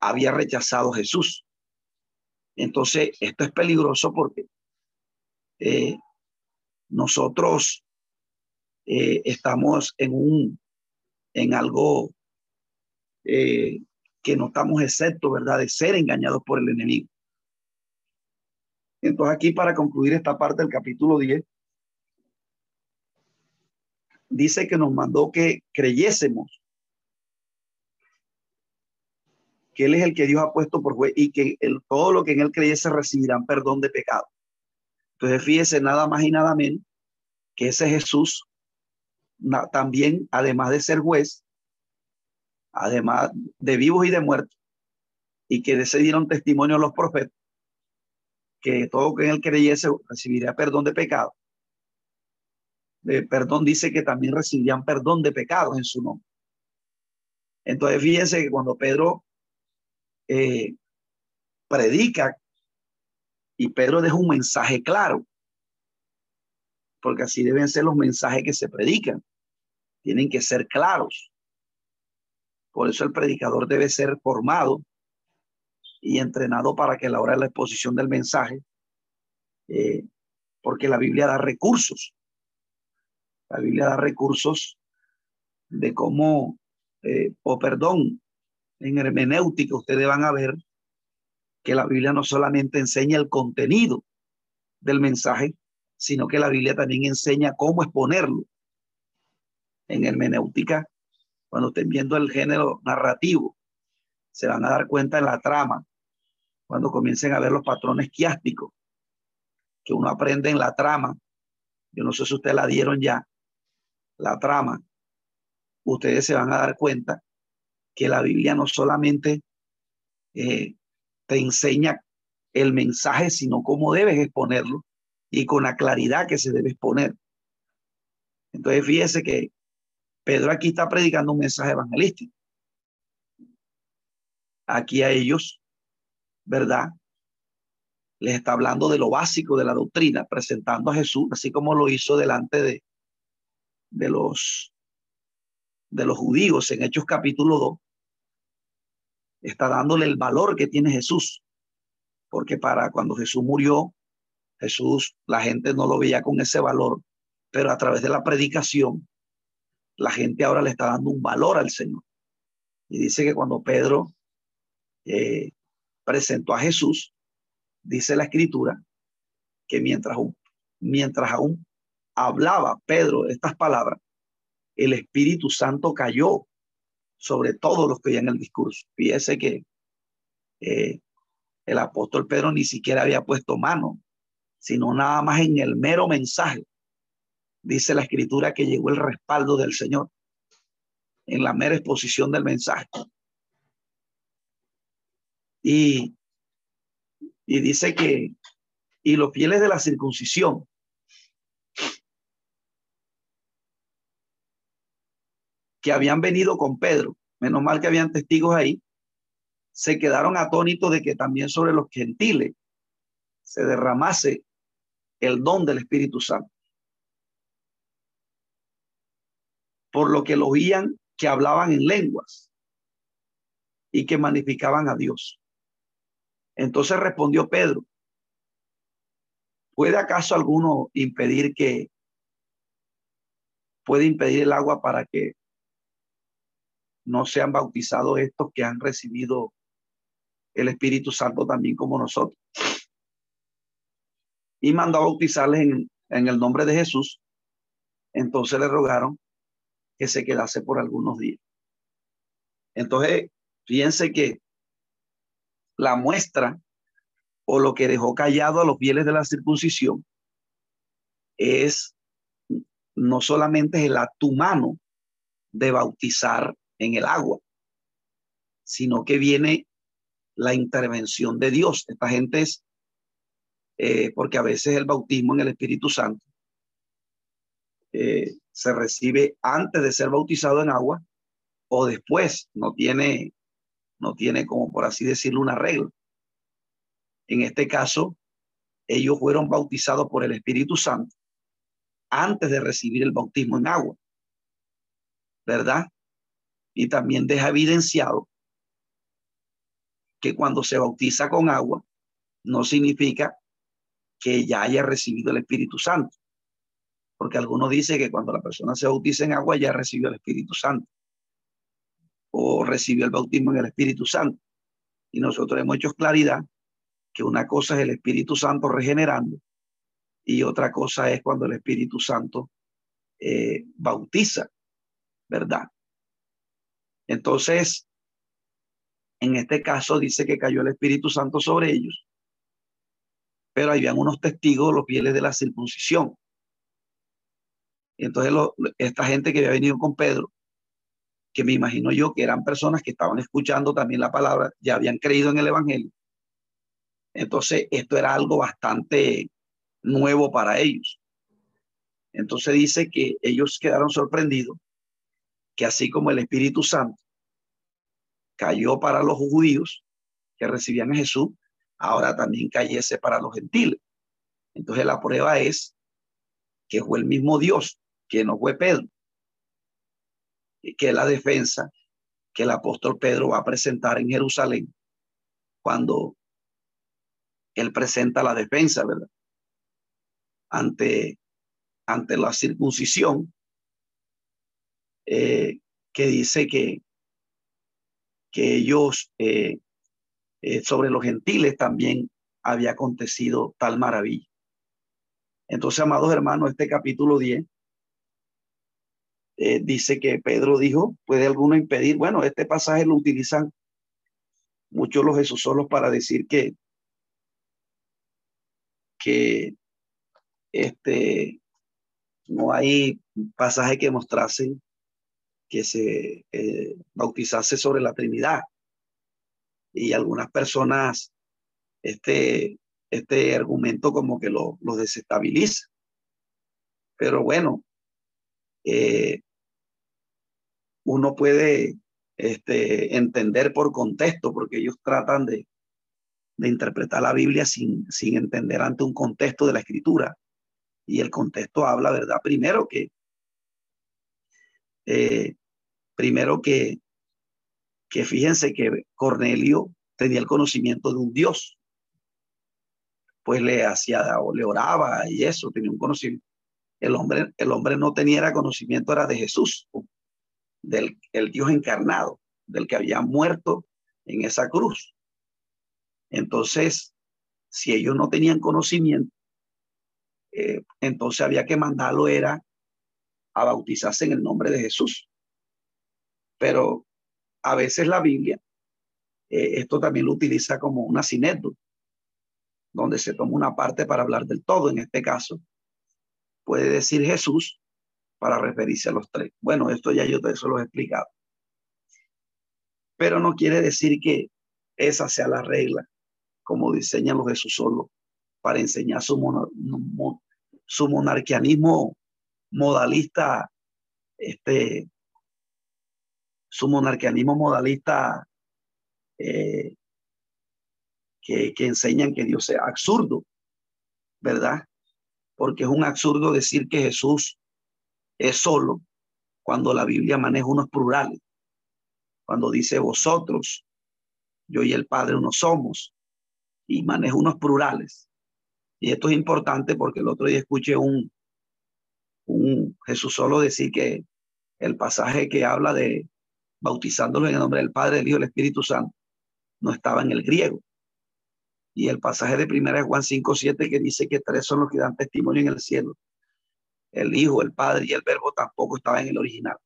había rechazado a Jesús. Entonces, esto es peligroso porque eh, nosotros eh, estamos en un, en algo eh, que no estamos excepto, ¿verdad?, de ser engañados por el enemigo. Entonces aquí para concluir esta parte del capítulo 10, dice que nos mandó que creyésemos que Él es el que Dios ha puesto por juez y que el, todo lo que en Él creyese recibirán perdón de pecado. Entonces fíjese nada más y nada menos que ese Jesús también, además de ser juez, además de vivos y de muertos, y que de ese dieron testimonio los profetas, que todo que en él creyese recibiría perdón de pecado. Perdón dice que también recibirían perdón de pecados en su nombre. Entonces fíjense que cuando Pedro eh, predica y Pedro deja un mensaje claro, porque así deben ser los mensajes que se predican, tienen que ser claros. Por eso el predicador debe ser formado y entrenado para que a la hora de la exposición del mensaje, eh, porque la Biblia da recursos. La Biblia da recursos de cómo, eh, o perdón, en hermenéutica ustedes van a ver que la Biblia no solamente enseña el contenido del mensaje, sino que la Biblia también enseña cómo exponerlo. En hermenéutica, cuando estén viendo el género narrativo, se van a dar cuenta en la trama, cuando comiencen a ver los patrones quiásticos, que uno aprende en la trama. Yo no sé si ustedes la dieron ya, la trama. Ustedes se van a dar cuenta que la Biblia no solamente eh, te enseña el mensaje, sino cómo debes exponerlo y con la claridad que se debe exponer. Entonces, fíjese que Pedro aquí está predicando un mensaje evangelístico. Aquí a ellos, ¿verdad? Les está hablando de lo básico de la doctrina, presentando a Jesús, así como lo hizo delante de, de los de los judíos en Hechos capítulo 2, está dándole el valor que tiene Jesús, porque para cuando Jesús murió, Jesús, la gente no lo veía con ese valor, pero a través de la predicación, la gente ahora le está dando un valor al Señor. Y dice que cuando Pedro eh, presentó a Jesús, dice la escritura, que mientras, mientras aún hablaba Pedro estas palabras, el Espíritu Santo cayó sobre todos los que oían el discurso. Fíjese que eh, el apóstol Pedro ni siquiera había puesto mano, sino nada más en el mero mensaje. Dice la escritura que llegó el respaldo del Señor en la mera exposición del mensaje. Y, y dice que, y los fieles de la circuncisión, que habían venido con Pedro, menos mal que habían testigos ahí, se quedaron atónitos de que también sobre los gentiles se derramase el don del Espíritu Santo. Por lo que lo oían que hablaban en lenguas y que magnificaban a Dios. Entonces respondió Pedro, ¿puede acaso alguno impedir que, puede impedir el agua para que no sean bautizados estos que han recibido el Espíritu Santo también como nosotros? y mandó a bautizarles en, el nombre de Jesús. Entonces le rogaron que se quedase por algunos días. Entonces, fíjense que la muestra o lo que dejó callado a los fieles de la circuncisión es no solamente el acto humano de bautizar en el agua, sino que viene la intervención de Dios. Esta gente es eh, porque a veces el bautismo en el Espíritu Santo eh, se recibe antes de ser bautizado en agua o después, no tiene, no tiene como por así decirlo una regla. En este caso, ellos fueron bautizados por el Espíritu Santo antes de recibir el bautismo en agua, ¿verdad? Y también deja evidenciado que cuando se bautiza con agua, no significa que ya haya recibido el Espíritu Santo. Porque algunos dicen que cuando la persona se bautiza en agua ya recibió el Espíritu Santo o recibió el bautismo en el Espíritu Santo. Y nosotros hemos hecho claridad que una cosa es el Espíritu Santo regenerando y otra cosa es cuando el Espíritu Santo eh, bautiza, ¿verdad? Entonces, en este caso dice que cayó el Espíritu Santo sobre ellos, pero habían unos testigos, los fieles de la circuncisión. entonces esta gente que había venido con Pedro, que me imagino yo que eran personas que estaban escuchando también la palabra, ya habían creído en el Evangelio. Entonces esto era algo bastante nuevo para ellos. Entonces dice que ellos quedaron sorprendidos que así como el Espíritu Santo cayó para los judíos que recibían a Jesús, ahora también cayese para los gentiles. Entonces la prueba es que fue el mismo Dios, que no fue Pedro, que es la defensa que el apóstol Pedro va a presentar en Jerusalén cuando él presenta la defensa, ¿verdad? Ante, ante la circuncisión, eh, que dice que, que ellos, eh, eh, sobre los gentiles también había acontecido tal maravilla. Entonces, amados hermanos, este capítulo 10 dice que Pedro dijo, ¿puede alguno impedir? Bueno, este pasaje lo utilizan muchos los Jesús solos para decir que, que este, no hay pasaje que mostrasen que se eh, bautizase sobre la Trinidad. Y algunas personas, este, este argumento como que lo, lo desestabiliza. Pero bueno, eh, uno puede este, entender por contexto, porque ellos tratan de, de interpretar la Biblia sin, sin entender ante un contexto de la escritura. Y el contexto habla, ¿verdad? Primero que eh, Primero que, que fíjense que Cornelio tenía el conocimiento de un Dios, pues le hacía o le oraba y eso, tenía un conocimiento. El hombre, el hombre no tenía conocimiento, era de Jesús, del el Dios encarnado, del que había muerto en esa cruz. Entonces, si ellos no tenían conocimiento, eh, entonces había que mandarlo era a bautizarse en el nombre de Jesús. Pero a veces la Biblia, eh, esto también lo utiliza como una sinécdota, donde se toma una parte para hablar del todo. En este caso, puede decir Jesús para referirse a los tres. Bueno, esto ya yo te eso lo he explicado. Pero no quiere decir que esa sea la regla, como diseñan los Jesús solo, para enseñar su, su monarquianismo modalista este, su monarquianismo modalista eh, que, que enseñan que Dios sea absurdo, ¿verdad? Porque es un absurdo decir que Jesús es solo cuando la Biblia maneja unos plurales, cuando dice vosotros, yo y el Padre uno somos, y maneja unos plurales. Y esto es importante porque el otro día escuché un, un Jesús solo decir que el pasaje que habla de bautizándolo en el nombre del Padre, del Hijo y del Espíritu Santo, no estaba en el griego. Y el pasaje de primera de Juan 5, 7 que dice que tres son los que dan testimonio en el cielo. El Hijo, el Padre y el Verbo tampoco estaba en el original.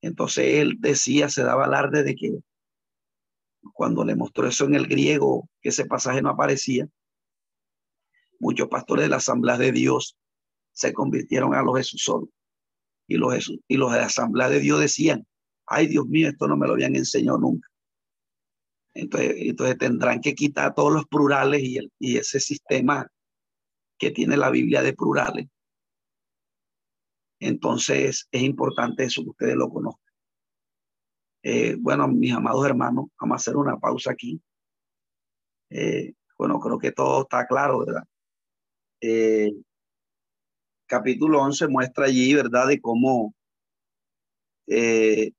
Entonces él decía, se daba alarde de que cuando le mostró eso en el griego, que ese pasaje no aparecía, muchos pastores de la Asamblea de Dios se convirtieron a los Jesús solo. Y los, Jesús, y los de la Asamblea de Dios decían, ay Dios mío, esto no me lo habían enseñado nunca. Entonces, entonces tendrán que quitar todos los plurales y, el, y ese sistema que tiene la Biblia de plurales. Entonces es importante eso que ustedes lo conozcan. Eh, bueno, mis amados hermanos, vamos a hacer una pausa aquí. Eh, bueno, creo que todo está claro, ¿verdad? Eh, capítulo 11 muestra allí, ¿verdad?, de cómo eh,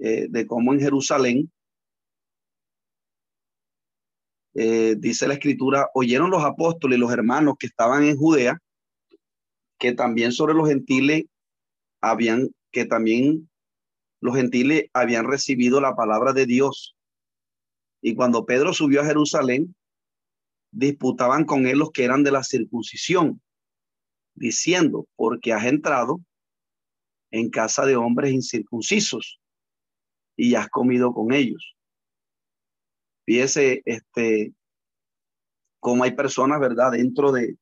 de cómo en Jerusalén, eh, dice la escritura, oyeron los apóstoles y los hermanos que estaban en Judea, que también sobre los gentiles habían, que también los gentiles habían recibido la palabra de Dios. Y cuando Pedro subió a Jerusalén, disputaban con él los que eran de la circuncisión, diciendo, porque has entrado en casa de hombres incircuncisos y has comido con ellos. Fíjese, este, cómo hay personas, ¿verdad?, dentro de,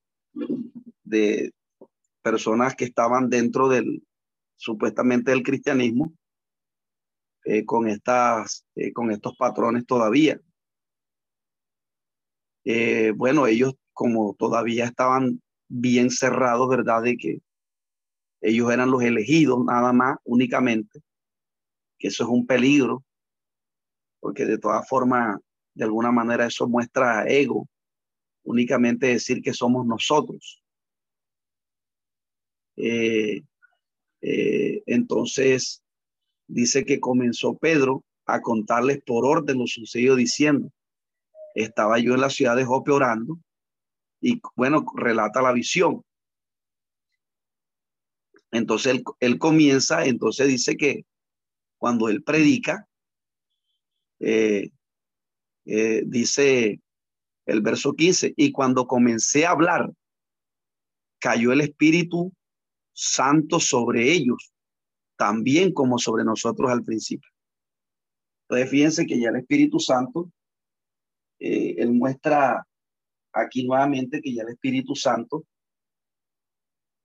de personas que estaban dentro del, supuestamente del cristianismo, eh, con, estas, eh, con estos patrones todavía. Eh, bueno, ellos como todavía estaban bien cerrados, ¿verdad? De que ellos eran los elegidos nada más, únicamente, que eso es un peligro, porque de todas formas, de alguna manera eso muestra ego, únicamente decir que somos nosotros. Eh, eh, entonces, dice que comenzó Pedro a contarles por orden lo sucedido diciendo, estaba yo en la ciudad de Jope orando y bueno, relata la visión. Entonces él, comienza, entonces dice que cuando él predica, eh, eh, dice el verso 15, y cuando comencé a hablar, cayó el Espíritu Santo sobre ellos, también como sobre nosotros al principio. Entonces fíjense que ya el Espíritu Santo, eh, él muestra aquí nuevamente que ya el Espíritu Santo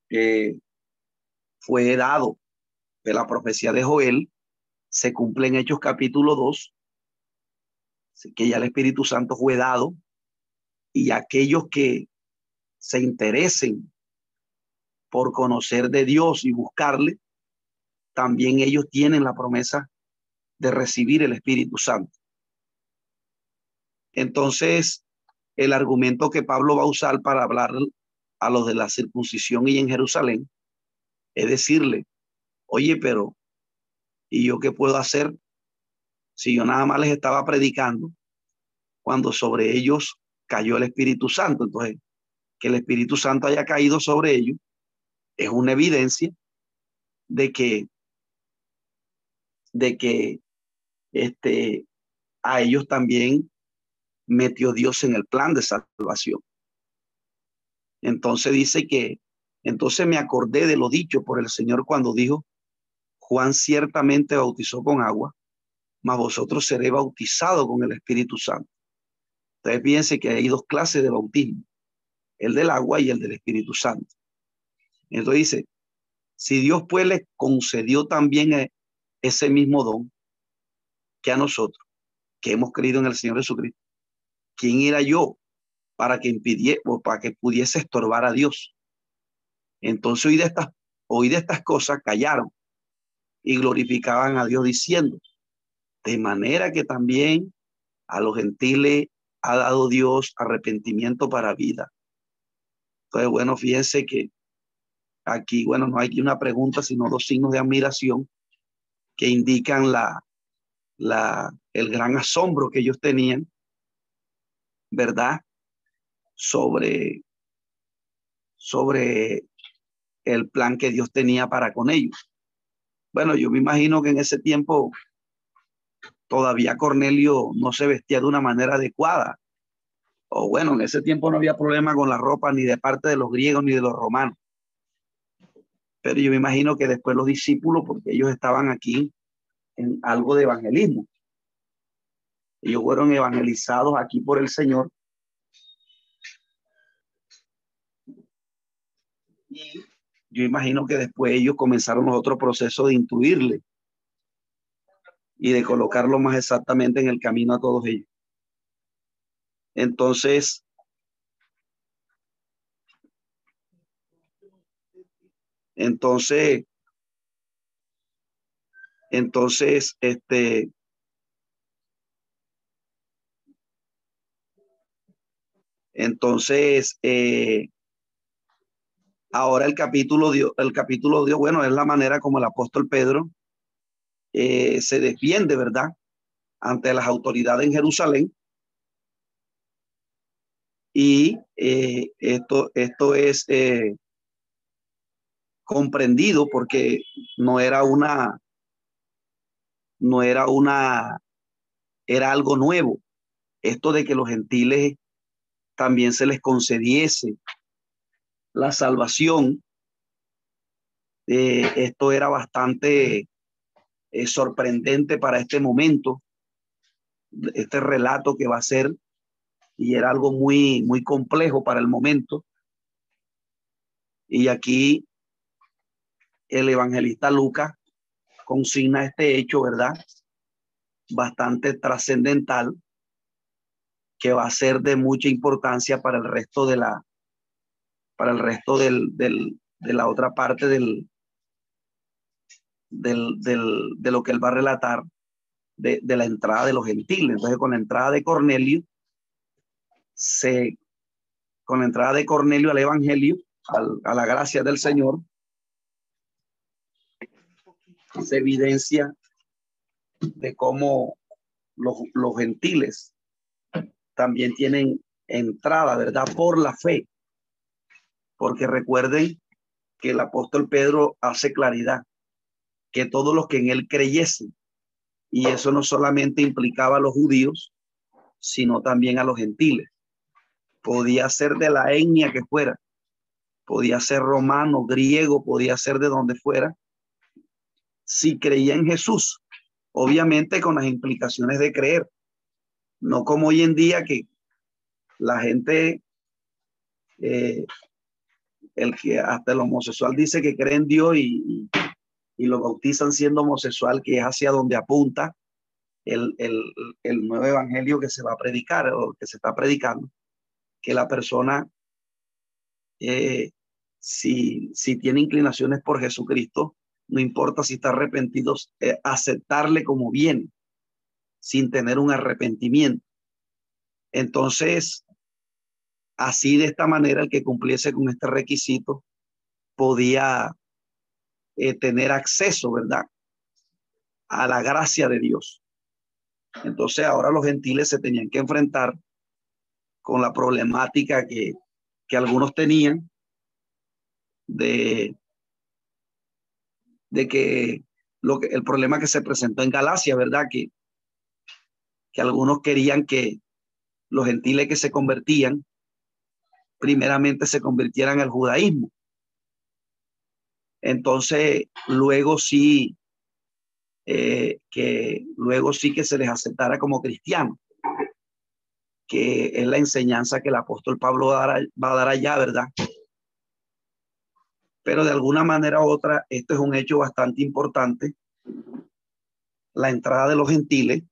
eh, fue dado de la profecía de Joel, se cumple en Hechos capítulo 2, que ya el Espíritu Santo fue dado y aquellos que se interesen por conocer de Dios y buscarle, también ellos tienen la promesa de recibir el Espíritu Santo. Entonces, el argumento que Pablo va a usar para hablar a los de la circuncisión y en Jerusalén es decirle, oye, pero ¿y yo qué puedo hacer si yo nada más les estaba predicando cuando sobre ellos cayó el Espíritu Santo? Entonces, que el Espíritu Santo haya caído sobre ellos es una evidencia de que de que este a ellos también metió Dios en el plan de salvación. Entonces dice que, entonces me acordé de lo dicho por el Señor cuando dijo, Juan ciertamente bautizó con agua, mas vosotros seréis bautizados con el Espíritu Santo. Entonces piense que hay dos clases de bautismo, el del agua y el del Espíritu Santo. Entonces dice, si Dios pues le concedió también e, ese mismo don que a nosotros, que hemos creído en el Señor Jesucristo, ¿quién era yo para que impidiera o para que pudiese estorbar a Dios? Entonces oí de estas, oí de estas cosas, callaron y glorificaban a Dios diciendo, de manera que también a los gentiles ha dado Dios arrepentimiento para vida. Entonces, bueno, fíjense que aquí, bueno, no hay una pregunta, sino dos signos de admiración que indican la, la, el gran asombro que ellos tenían ¿verdad? Sobre, sobre el plan que Dios tenía para con ellos. Bueno, yo me imagino que en ese tiempo todavía Cornelio no se vestía de una manera adecuada. O bueno, en ese tiempo no había problema con la ropa ni de parte de los griegos ni de los romanos. Pero yo me imagino que después los discípulos, porque ellos estaban aquí en algo de evangelismo, ellos fueron evangelizados aquí por el Señor. Yo imagino que después ellos comenzaron otro proceso de intuirle y de colocarlo más exactamente en el camino a todos ellos. Entonces, entonces, entonces, este, Entonces, eh, ahora el capítulo dio, el capítulo dio, bueno, es la manera como el apóstol Pedro eh, se defiende, ¿verdad? Ante las autoridades en Jerusalén. Y eh, esto, esto es comprendido porque no era una, no era una, era algo nuevo. Esto de que los gentiles también se les concediese la salvación, eh, esto era bastante eh, sorprendente para este momento, este relato que va a ser, y era algo muy, muy complejo para el momento. Y aquí el evangelista Lucas consigna este hecho, ¿verdad? Bastante trascendental, que va a ser de mucha importancia para el resto de la, para el resto del, del, de la otra parte del, del, de lo que él va a relatar de, de, la entrada de los gentiles. Entonces, con la entrada de Cornelio, se, con la entrada de Cornelio al Evangelio, al, a la gracia del Señor, se evidencia de cómo los, los gentiles también tienen entrada, ¿verdad? Por la fe. Porque recuerden que el apóstol Pedro hace claridad que todos los que en él creyesen, y eso no solamente implicaba a los judíos, sino también a los gentiles. Podía ser de la etnia que fuera, podía ser romano, griego, podía ser de donde fuera, si creía en Jesús, obviamente con las implicaciones de creer, no como hoy en día que la gente, eh, el que hasta el homosexual dice que cree en Dios y, y, lo bautizan siendo homosexual, que es hacia donde apunta el, el, el nuevo evangelio que se va a predicar o que se está predicando, que la persona, eh, si, si tiene inclinaciones por Jesucristo, no importa si está arrepentido, eh, aceptarle como bien, sin tener un arrepentimiento. Entonces, así de esta manera, el que cumpliese con este requisito podía eh, tener acceso, ¿verdad? A la gracia de Dios. Entonces, ahora los gentiles se tenían que enfrentar con la problemática que, que algunos tenían de de que, lo que el problema que se presentó en Galacia, ¿verdad? Que, que algunos querían que los gentiles que se convertían, primeramente se convirtieran al judaísmo. Entonces, luego sí, eh, que luego sí que se les aceptara como cristianos, que es la enseñanza que el apóstol Pablo va a dar, allá, ¿verdad? pero de alguna manera u otra, esto es un hecho bastante importante, la entrada de los gentiles,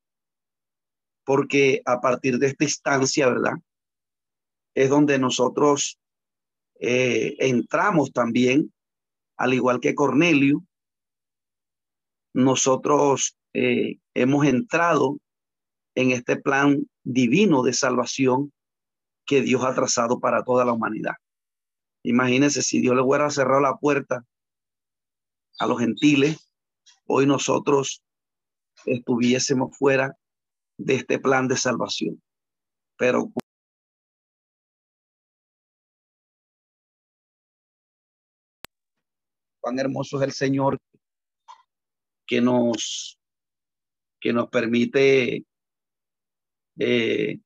porque a partir de esta instancia, ¿verdad? Es donde nosotros eh, entramos también, al igual que Cornelio, nosotros eh, hemos entrado en este plan divino de salvación que Dios ha trazado para toda la humanidad. Imagínense si Dios le hubiera cerrado la puerta a los gentiles, hoy nosotros estuviésemos fuera de este plan de salvación. Pero cuán hermoso es el Señor que nos que nos permite eh,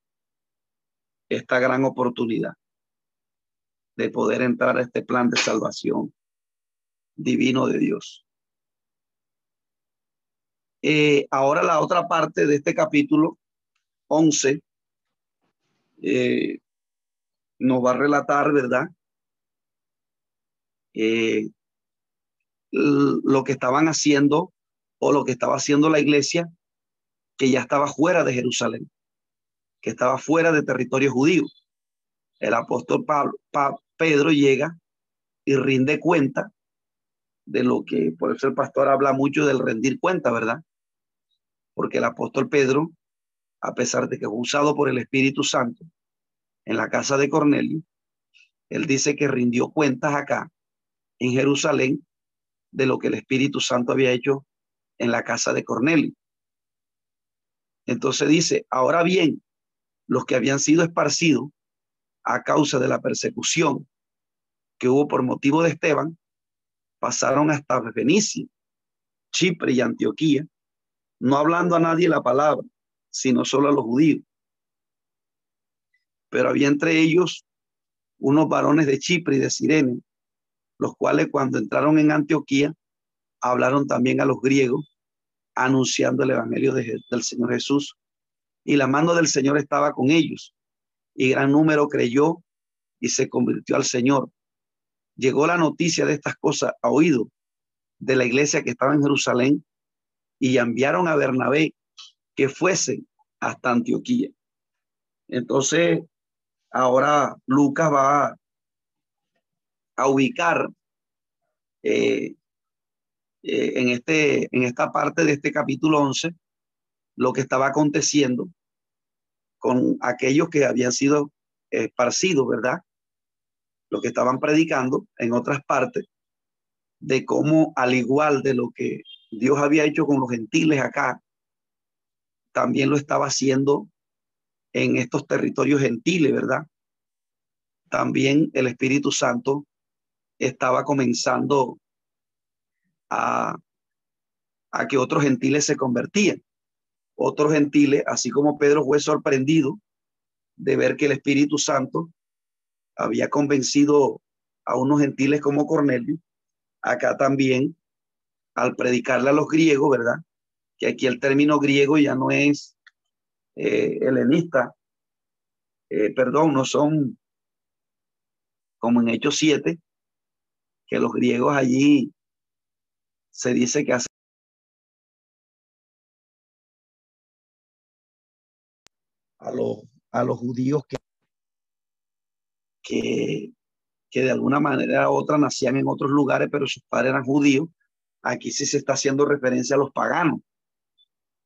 esta gran oportunidad de poder entrar a este plan de salvación divino de Dios. Eh, ahora la otra parte de este capítulo 11 eh, nos va a relatar, ¿verdad? Lo que estaban haciendo o lo que estaba haciendo la iglesia que ya estaba fuera de Jerusalén, que estaba fuera de territorio judío. El apóstol Pablo, Pedro llega y rinde cuenta de lo que, por eso el pastor habla mucho del rendir cuenta, ¿verdad? Porque el apóstol Pedro, a pesar de que fue usado por el Espíritu Santo en la casa de Cornelio, él dice que rindió cuentas acá en Jerusalén de lo que el Espíritu Santo había hecho en la casa de Cornelio. Entonces dice, ahora bien, los que habían sido esparcidos a causa de la persecución que hubo por motivo de Esteban, pasaron hasta Fenicia, Chipre y Antioquía, no hablando a nadie la palabra, sino solo a los judíos. Pero había entre ellos unos varones de Chipre y de Sirene, los cuales cuando entraron en Antioquía hablaron también a los griegos, anunciando el Evangelio del Señor Jesús. Y la mano del Señor estaba con ellos, y gran número creyó y se convirtió al Señor. Llegó la noticia de estas cosas a oído de la iglesia que estaba en Jerusalén y enviaron a Bernabé que fuese hasta Antioquía. Entonces, ahora Lucas va a ubicar eh, eh, en, este, en esta parte de este capítulo 11 lo que estaba aconteciendo con aquellos que habían sido esparcidos, ¿verdad? Los que estaban predicando en otras partes, de cómo al igual de lo que Dios había hecho con los gentiles acá, también lo estaba haciendo en estos territorios gentiles, ¿verdad? También el Espíritu Santo estaba comenzando a, que otros gentiles se convertían. Otros gentiles, así como Pedro fue sorprendido de ver que el Espíritu Santo había convencido a unos gentiles como Cornelio, acá también, al predicarle a los griegos, ¿verdad? Que aquí el término griego ya no es eh, helenista, eh, perdón, no son como en Hechos 7, que los griegos allí se dice que a los, a los judíos que, que, que de alguna manera u otra nacían en otros lugares, pero sus padres eran judíos. Aquí sí se está haciendo referencia a los paganos,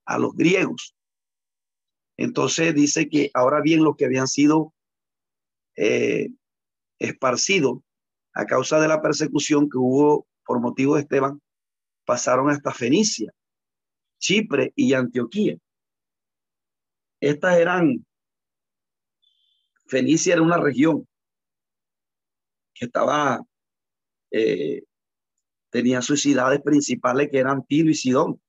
a los griegos. Entonces dice que ahora bien los que habían sido eh, esparcidos a causa de la persecución que hubo por motivo de Esteban, pasaron hasta Fenicia, Chipre y Antioquía. Estas eran, Fenicia era una región que estaba, eh, tenía sus ciudades principales que eran Tiro y Sidón.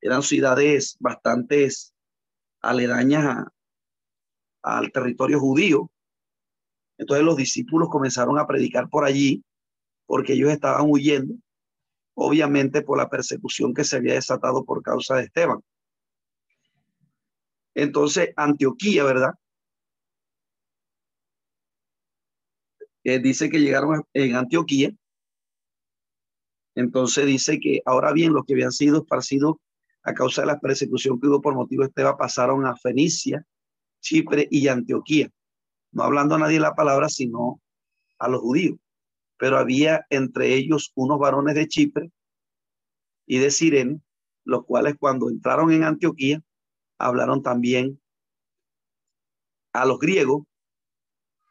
Eran ciudades bastante aledañas al territorio judío. Entonces los discípulos comenzaron a predicar por allí porque ellos estaban huyendo, obviamente por la persecución que se había desatado por causa de Esteban. Entonces, Antioquía, ¿verdad? Eh, dice que llegaron en Antioquía. Entonces dice que ahora bien, los que habían sido esparcidos a causa de la persecución que hubo por motivo de Esteban pasaron a Fenicia, Chipre y Antioquía. No hablando a nadie la palabra, sino a los judíos. Pero había entre ellos unos varones de Chipre y de Sirene, los cuales cuando entraron en Antioquía hablaron también a los griegos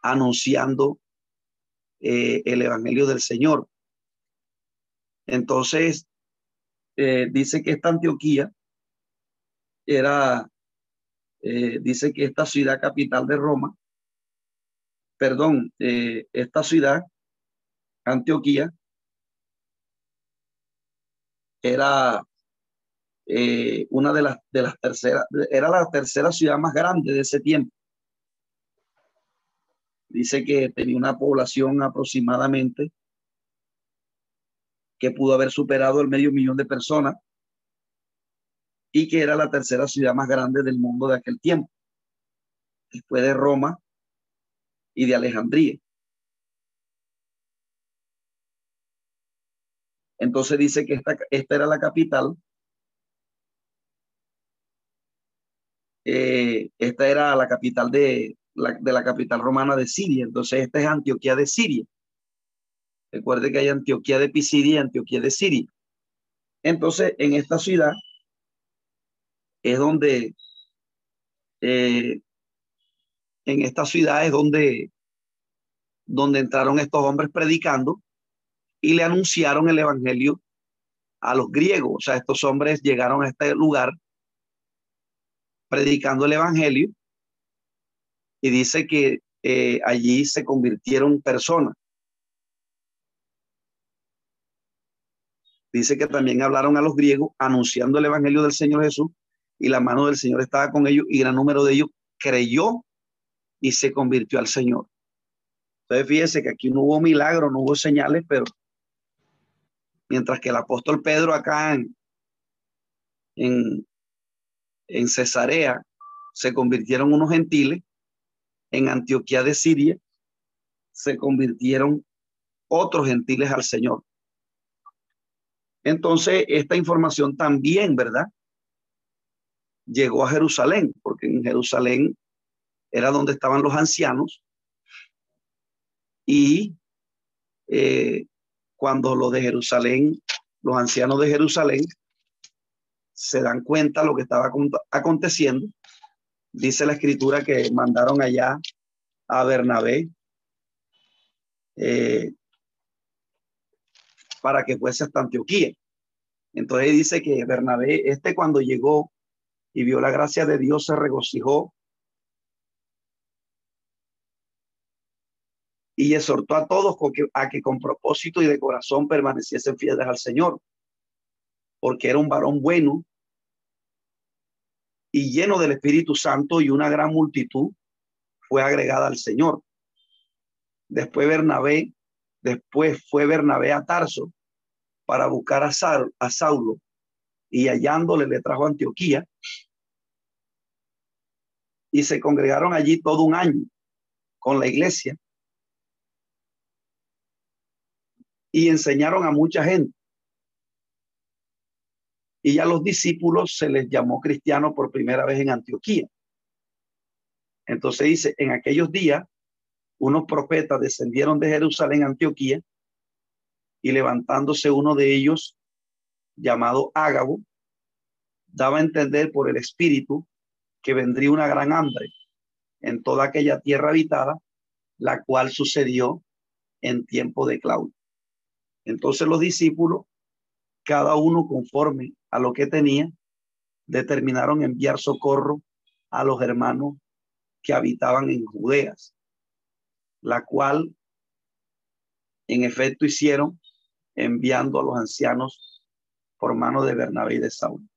anunciando eh, el Evangelio del Señor. Entonces, eh, dice que esta Antioquía era, eh, dice que esta ciudad capital de Roma, perdón, esta ciudad, Antioquía, era eh, una de las, de las terceras, era la tercera ciudad más grande de ese tiempo. Dice que tenía una población aproximadamente que pudo haber superado el medio millón de personas y que era la tercera ciudad más grande del mundo de aquel tiempo, después de Roma y de Alejandría. Entonces dice que esta, esta era la capital Eh, esta era la capital de la, de la capital romana de Siria, entonces esta es Antioquía de Siria. Recuerde que hay Antioquía de Pisidia y Antioquía de Siria. Entonces, en esta ciudad es donde, eh, en esta ciudad es donde, donde entraron estos hombres predicando y le anunciaron el evangelio a los griegos. O sea, estos hombres llegaron a este lugar predicando el Evangelio y dice que eh, allí se convirtieron personas. Dice que también hablaron a los griegos anunciando el Evangelio del Señor Jesús y la mano del Señor estaba con ellos y gran número de ellos creyó y se convirtió al Señor. Entonces fíjese que aquí no hubo milagro, no hubo señales, pero mientras que el apóstol Pedro acá en, en, en Cesarea se convirtieron unos gentiles, en Antioquía de Siria se convirtieron otros gentiles al Señor. Entonces, esta información también, ¿verdad? Llegó a Jerusalén, porque en Jerusalén era donde estaban los ancianos. Y eh, cuando lo de Jerusalén, los ancianos de Jerusalén, se dan cuenta de lo que estaba aconteciendo, dice la escritura que mandaron allá a Bernabé eh, para que fuese hasta Antioquía. Entonces dice que Bernabé, este cuando llegó y vio la gracia de Dios, se regocijó y exhortó a todos a que con propósito y de corazón permaneciesen fieles al Señor, porque era un varón bueno y lleno del Espíritu Santo y una gran multitud fue agregada al Señor. Después Bernabé, después fue Bernabé a Tarso para buscar a, a Saulo y hallándole le trajo a Antioquía y se congregaron allí todo un año con la iglesia y enseñaron a mucha gente. Y ya los discípulos se les llamó cristianos por primera vez en Antioquía. Entonces dice, en aquellos días unos profetas descendieron de Jerusalén a Antioquía y levantándose uno de ellos, llamado Ágabo, daba a entender por el Espíritu que vendría una gran hambre en toda aquella tierra habitada, la cual sucedió en tiempo de Claudio. Entonces los discípulos, cada uno conforme a lo que tenía, determinaron enviar socorro a los hermanos que habitaban en Judeas la cual en efecto hicieron enviando a los ancianos por mano de Bernabé y de Saúl.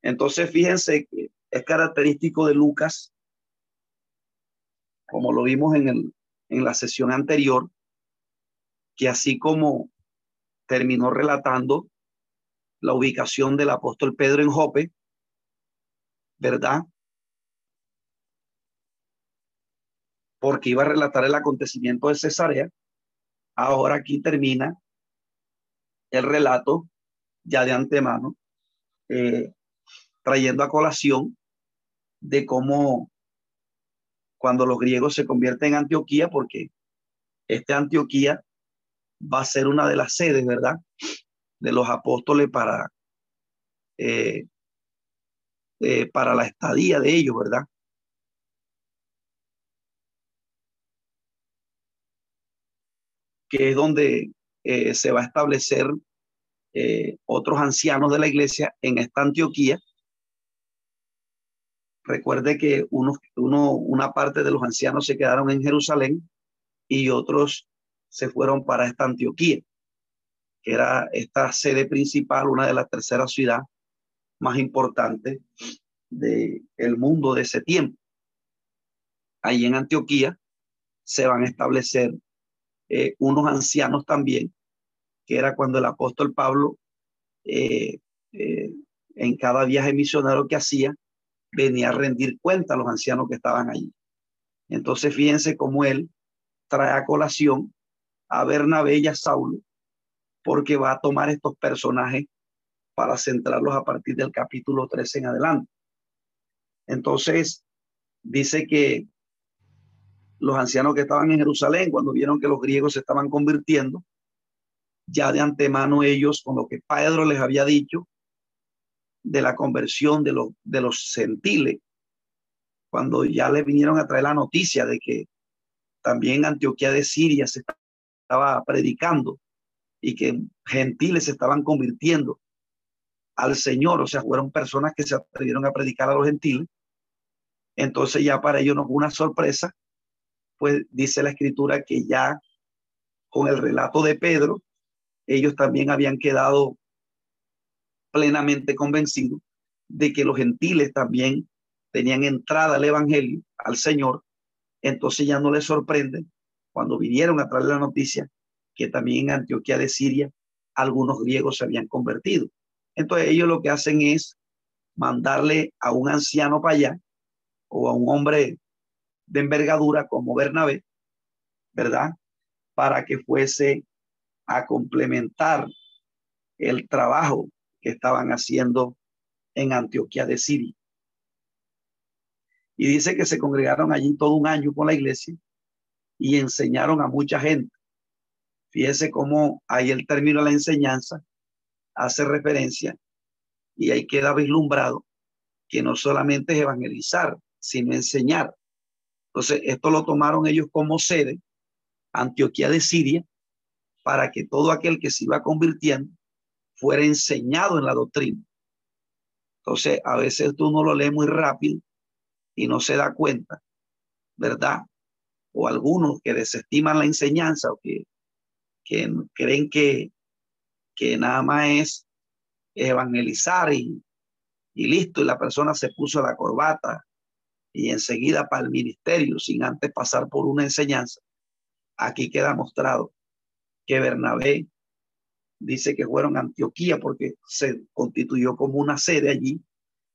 Entonces, fíjense que es característico de Lucas, como lo vimos en, el, en la sesión anterior, que así como terminó relatando la ubicación del apóstol Pedro en Jope, ¿verdad? Porque iba a relatar el acontecimiento de Cesarea. Ahora aquí termina el relato ya de antemano, eh, trayendo a colación de cómo cuando los griegos se convierten en Antioquía, porque este Antioquía va a ser una de las sedes, ¿verdad? De los apóstoles para eh, eh, para la estadía de ellos, ¿verdad? Que es donde eh, se va a establecer eh, otros ancianos de la iglesia en esta Antioquía. Recuerde que uno, una parte de los ancianos se quedaron en Jerusalén y otros se fueron para esta Antioquía, que era esta sede principal, una de las terceras ciudades más importante del el mundo de ese tiempo. Ahí en Antioquía se van a establecer eh, unos ancianos también, que era cuando el apóstol Pablo eh, eh, en cada viaje misionero que hacía, venía a rendir cuenta a los ancianos que estaban allí. Entonces fíjense cómo él trae a colación a Bernabé y a Saulo, porque va a tomar estos personajes para centrarlos a partir del capítulo 13 en adelante. Entonces, dice que los ancianos que estaban en Jerusalén, cuando vieron que los griegos se estaban convirtiendo, ya de antemano ellos, con lo que Pedro les había dicho, de la conversión de los, de los gentiles, cuando ya le vinieron a traer la noticia de que también Antioquía de Siria se estaba predicando y que gentiles se estaban convirtiendo al Señor, o sea, fueron personas que se atrevieron a predicar a los gentiles. Entonces ya para ellos no fue una sorpresa, pues dice la escritura que ya con el relato de Pedro, ellos también habían quedado plenamente convencidos de que los gentiles también tenían entrada al Evangelio, al Señor, entonces ya no les sorprende cuando vinieron a traer la noticia que también en Antioquía de Siria algunos griegos se habían convertido. Entonces ellos lo que hacen es mandarle a un anciano para allá o a un hombre de envergadura como Bernabé, ¿verdad? Para que fuese a complementar el trabajo estaban haciendo en Antioquía de Siria. Y dice que se congregaron allí todo un año con la iglesia y enseñaron a mucha gente. Fíjese cómo ahí el término de la enseñanza hace referencia y ahí queda vislumbrado que no solamente es evangelizar, sino enseñar. Entonces, esto lo tomaron ellos como sede, Antioquía de Siria, para que todo aquel que se iba convirtiendo fuera enseñado en la doctrina. Entonces, a veces tú no lo lees muy rápido y no se da cuenta, ¿verdad? O algunos que desestiman la enseñanza o que, que creen que, que nada más es evangelizar y, y listo, y la persona se puso la corbata y enseguida para el ministerio sin antes pasar por una enseñanza. Aquí queda mostrado que Bernabé dice que fueron a Antioquía porque se constituyó como una sede allí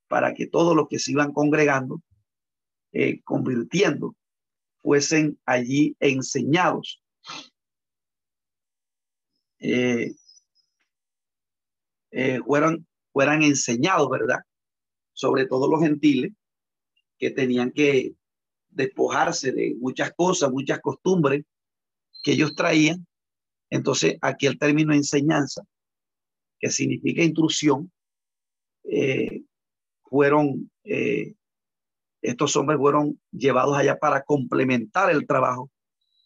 para que todos los que se iban congregando, eh, convirtiendo, fuesen allí enseñados. Eh, eh, fueran, fueran enseñados, ¿verdad? Sobre todo los gentiles que tenían que despojarse de muchas cosas, muchas costumbres que ellos traían entonces, aquí el término enseñanza, que significa instrucción, eh, fueron, eh, estos hombres fueron llevados allá para complementar el trabajo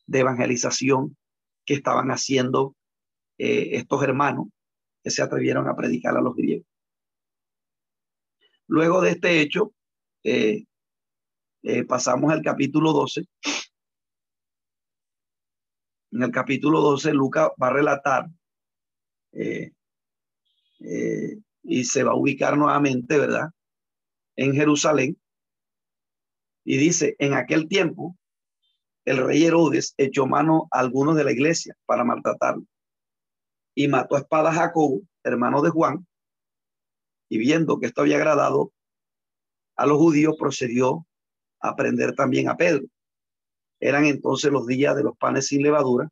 de evangelización que estaban haciendo eh, estos hermanos que se atrevieron a predicar a los griegos. Luego de este hecho, pasamos al capítulo 12 en el capítulo 12, Lucas va a relatar eh, eh, y se va a ubicar nuevamente, ¿verdad? En Jerusalén. Y dice, en aquel tiempo, el rey Herodes echó mano a algunos de la iglesia para maltratarlo. Y mató a espada a Jacobo, hermano de Juan. Y viendo que esto había agradado a los judíos, procedió a prender también a Pedro. Eran entonces los días de los panes sin levadura,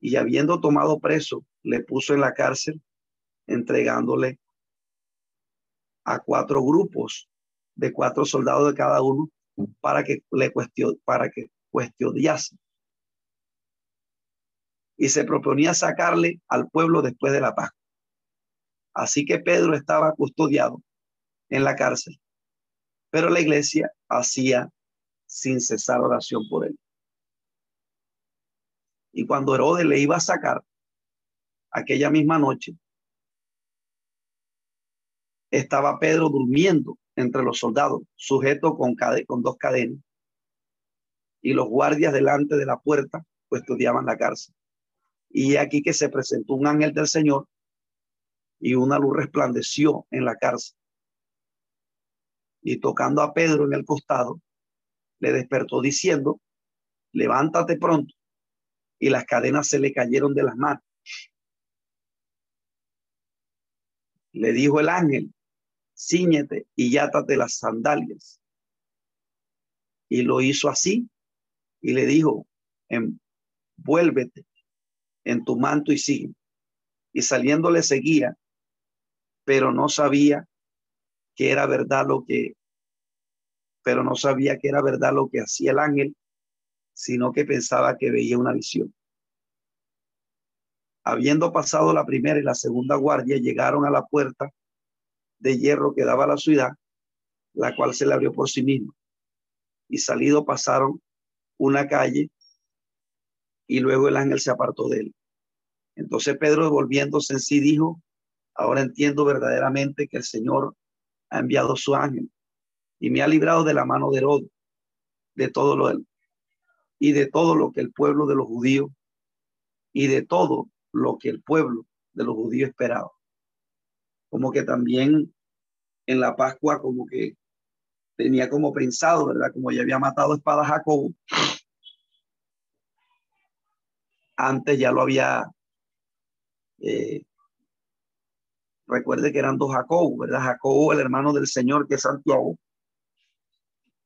y habiendo tomado preso, le puso en la cárcel, entregándole a cuatro grupos de cuatro soldados de cada uno para que le cuestionase, para que cuestionase. Y se proponía sacarle al pueblo después de la paz. Así que Pedro estaba custodiado en la cárcel, pero la iglesia hacía sin cesar oración por él. Y cuando Herodes le iba a sacar aquella misma noche, estaba Pedro durmiendo entre los soldados, sujeto con, dos cadenas. Y los guardias delante de la puerta custodiaban la cárcel. Y aquí que se presentó un ángel del Señor y una luz resplandeció en la cárcel. Y tocando a Pedro en el costado, le despertó diciendo, levántate pronto. Y las cadenas se le cayeron de las manos. Le dijo el ángel, ciñete y yátate las sandalias. Y lo hizo así y le dijo, envuélvete en tu manto y sigue. Y saliendo le seguía, pero no sabía que era verdad lo que pero no sabía que era verdad lo que hacía el ángel, sino que pensaba que veía una visión. Habiendo pasado la primera y la segunda guardia, llegaron a la puerta de hierro que daba a la ciudad, la cual se le abrió por sí misma. Y salido pasaron una calle y luego el ángel se apartó de él. Entonces Pedro, volviéndose en sí, dijo, ahora entiendo verdaderamente que el Señor ha enviado su ángel y me ha librado de la mano de Herodes, de todo lo y de todo lo que el pueblo de los judíos y de todo lo que el pueblo de los judíos esperaba. Como que también en la Pascua, como que tenía como pensado, ¿verdad? Como ya había matado espada a Jacobo, antes ya lo había, eh, recuerde que eran dos Jacobo, ¿verdad? Jacobo, el hermano del Señor, que es Santiago,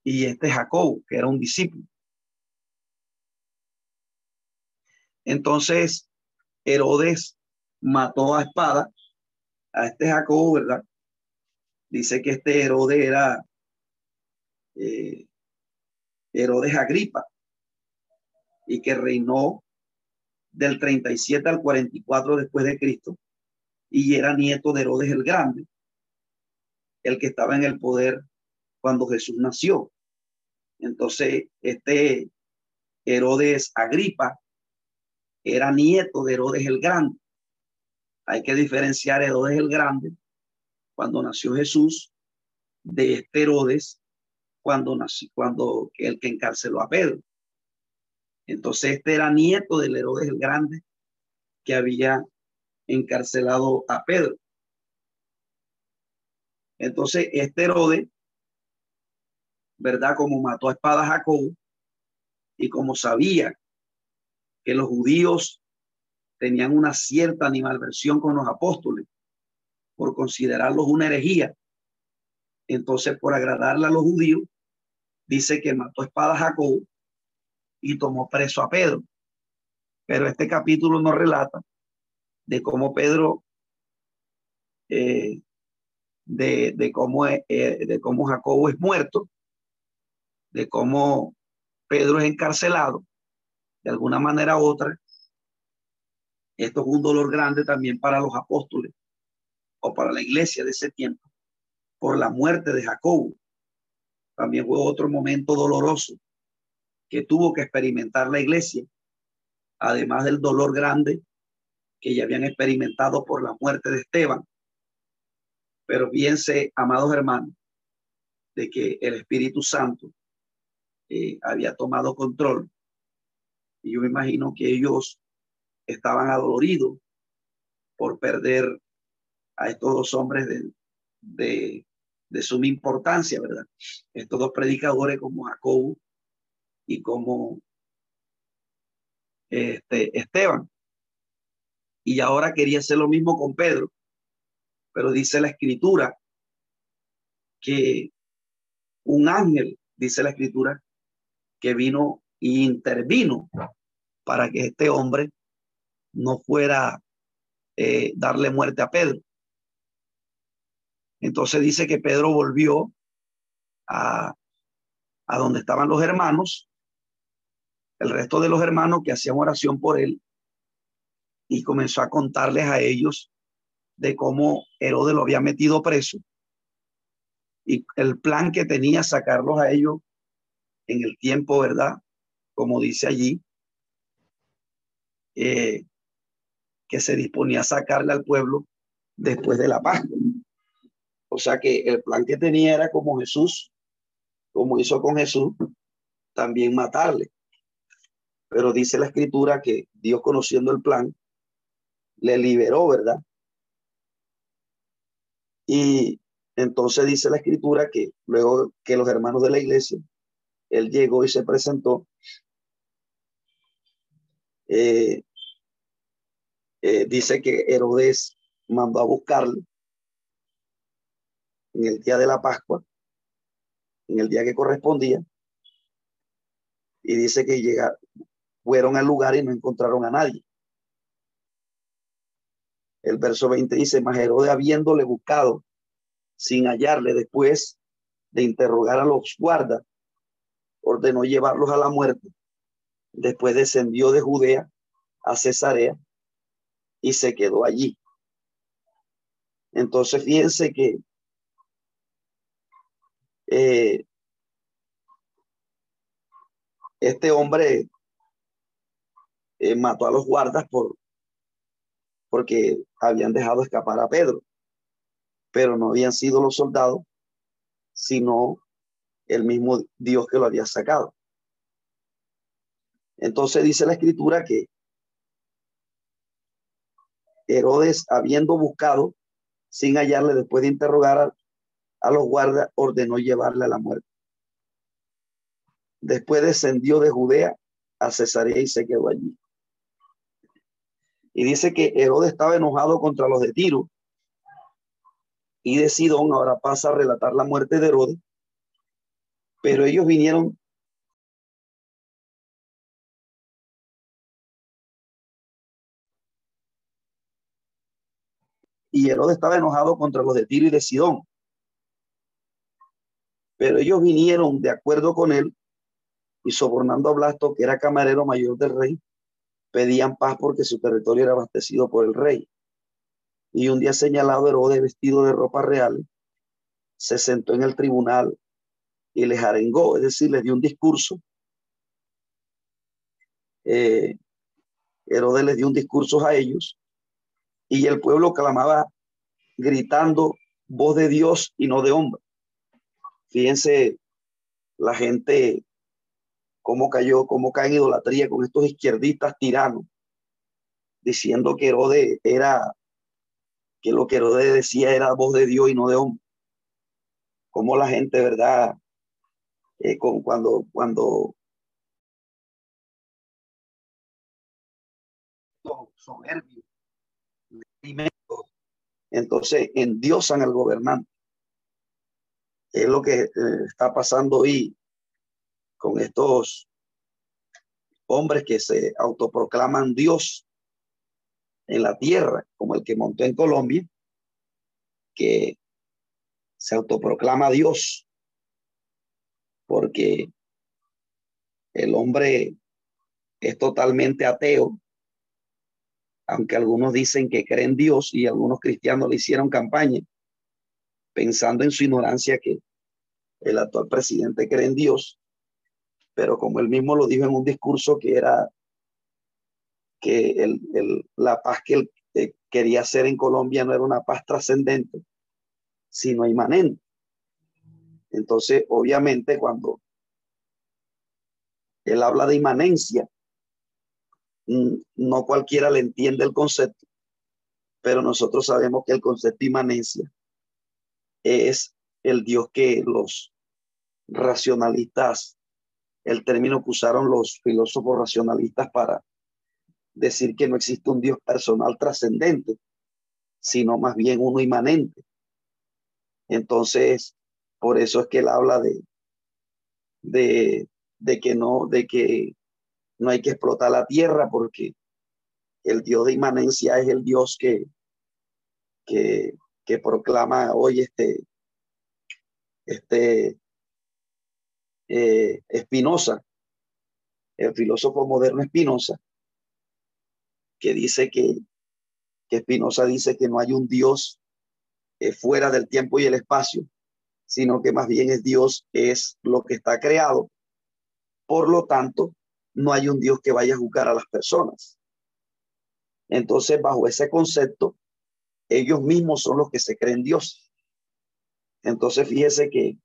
y este Jacobo, que era un discípulo. Entonces, Herodes mató a espada a este Jacobo, ¿verdad? Dice que este Herodes era eh, Herodes Agripa y que reinó del 37 al 44 después de Cristo y era nieto de Herodes el Grande, el que estaba en el poder cuando Jesús nació. Entonces, este Herodes Agripa era nieto de Herodes el Grande. Hay que diferenciar Herodes el Grande cuando nació Jesús de este Herodes cuando nació, cuando el que encarceló a Pedro. Entonces este era nieto del Herodes el Grande que había encarcelado a Pedro. Entonces este Herodes, ¿verdad? Como mató a espada a Jacob y como sabía que los judíos tenían una cierta animalversión con los apóstoles por considerarlos una herejía. Entonces, por agradarle a los judíos, dice que mató espada a Jacob y tomó preso a Pedro. Pero este capítulo nos relata de cómo Pedro, eh, de, de, cómo, eh, de cómo Jacobo es muerto, de cómo Pedro es encarcelado de alguna manera u otra, esto es un dolor grande también para los apóstoles o para la iglesia de ese tiempo, por la muerte de Jacobo. También fue otro momento doloroso que tuvo que experimentar la iglesia, además del dolor grande que ya habían experimentado por la muerte de Esteban. Pero piense, amados hermanos, de que el Espíritu Santo eh, había tomado control y yo me imagino que ellos estaban adoloridos por perder a estos dos hombres de, de, de suma importancia, ¿verdad? Estos dos predicadores como Jacobo y como este, Esteban. Y ahora quería hacer lo mismo con Pedro, pero dice la escritura que un ángel, dice la escritura, que vino y intervino para que este hombre no fuera eh, darle muerte a Pedro. Entonces dice que Pedro volvió a, a donde estaban los hermanos, el resto de los hermanos que hacían oración por él, y comenzó a contarles a ellos de cómo Herodes lo había metido preso y el plan que tenía sacarlos a ellos en el tiempo, ¿verdad? como dice allí, eh, que se disponía a sacarle al pueblo después de la Pascua. O sea que el plan que tenía era como Jesús, como hizo con Jesús, también matarle. Pero dice la escritura que Dios conociendo el plan, le liberó, ¿verdad? Y entonces dice la escritura que luego que los hermanos de la iglesia, él llegó y se presentó eh, eh, dice que Herodes mandó a buscarle en el día de la Pascua, en el día que correspondía, y dice que llegaron, fueron al lugar y no encontraron a nadie. El verso 20 dice, mas Herodes habiéndole buscado sin hallarle después de interrogar a los guardas, ordenó llevarlos a la muerte Después descendió de Judea a Cesarea y se quedó allí. Entonces, fíjense que eh, este hombre eh, mató a los guardas por porque habían dejado escapar a Pedro, pero no habían sido los soldados, sino el mismo Dios que lo había sacado. Entonces dice la escritura que Herodes, habiendo buscado, sin hallarle después de interrogar a los guardas, ordenó llevarle a la muerte. Después descendió de Judea a Cesarea y se quedó allí. Y dice que Herodes estaba enojado contra los de Tiro y de Sidón. Ahora pasa a relatar la muerte de Herodes. Pero ellos vinieron y Herodes estaba enojado contra los de Tiro y de Sidón. Pero ellos vinieron de acuerdo con él y sobornando a Blasto, que era camarero mayor del rey, pedían paz porque su territorio era abastecido por el rey. Y un día señalado Herodes, vestido de ropa real, se sentó en el tribunal y les arengó, es decir, les dio un discurso. Eh, Herodes les dio un discurso a ellos y el pueblo clamaba gritando voz de Dios y no de hombre. Fíjense la gente cómo cayó, cómo cae idolatría con estos izquierdistas tiranos, diciendo que Herodes era, que lo que Herodes decía era voz de Dios y no de hombre. Como la gente, ¿verdad? Eh, con, cuando, cuando soberbio, entonces endiosan al gobernante. Es lo que eh, está pasando hoy con estos hombres que se autoproclaman Dios en la tierra, como el que montó en Colombia, que se autoproclama Dios, porque el hombre es totalmente ateo aunque algunos dicen que creen Dios y algunos cristianos le hicieron campaña pensando en su ignorancia que el actual presidente cree en Dios, pero como él mismo lo dijo en un discurso que era que el, la paz que él eh, quería hacer en Colombia no era una paz trascendente, sino inmanente. Entonces, obviamente, cuando él habla de inmanencia, Mm, no cualquiera le entiende el concepto, pero nosotros sabemos que el concepto de inmanencia es el Dios que los racionalistas, el término que usaron los filósofos racionalistas para decir que no existe un Dios personal trascendente, sino más bien uno inmanente. Entonces, por eso es que él habla de, de, que no, de que no hay que explotar la tierra porque el Dios de inmanencia es el Dios que, que, proclama hoy este, este eh, Espinosa, el filósofo moderno Espinosa, que dice que, que Espinosa dice que no hay un Dios eh, fuera del tiempo y el espacio, sino que más bien es Dios, es lo que está creado. Por lo tanto, no hay un Dios que vaya a juzgar a las personas. Entonces, bajo ese concepto, ellos mismos son los que se creen Dios. Entonces, fíjese que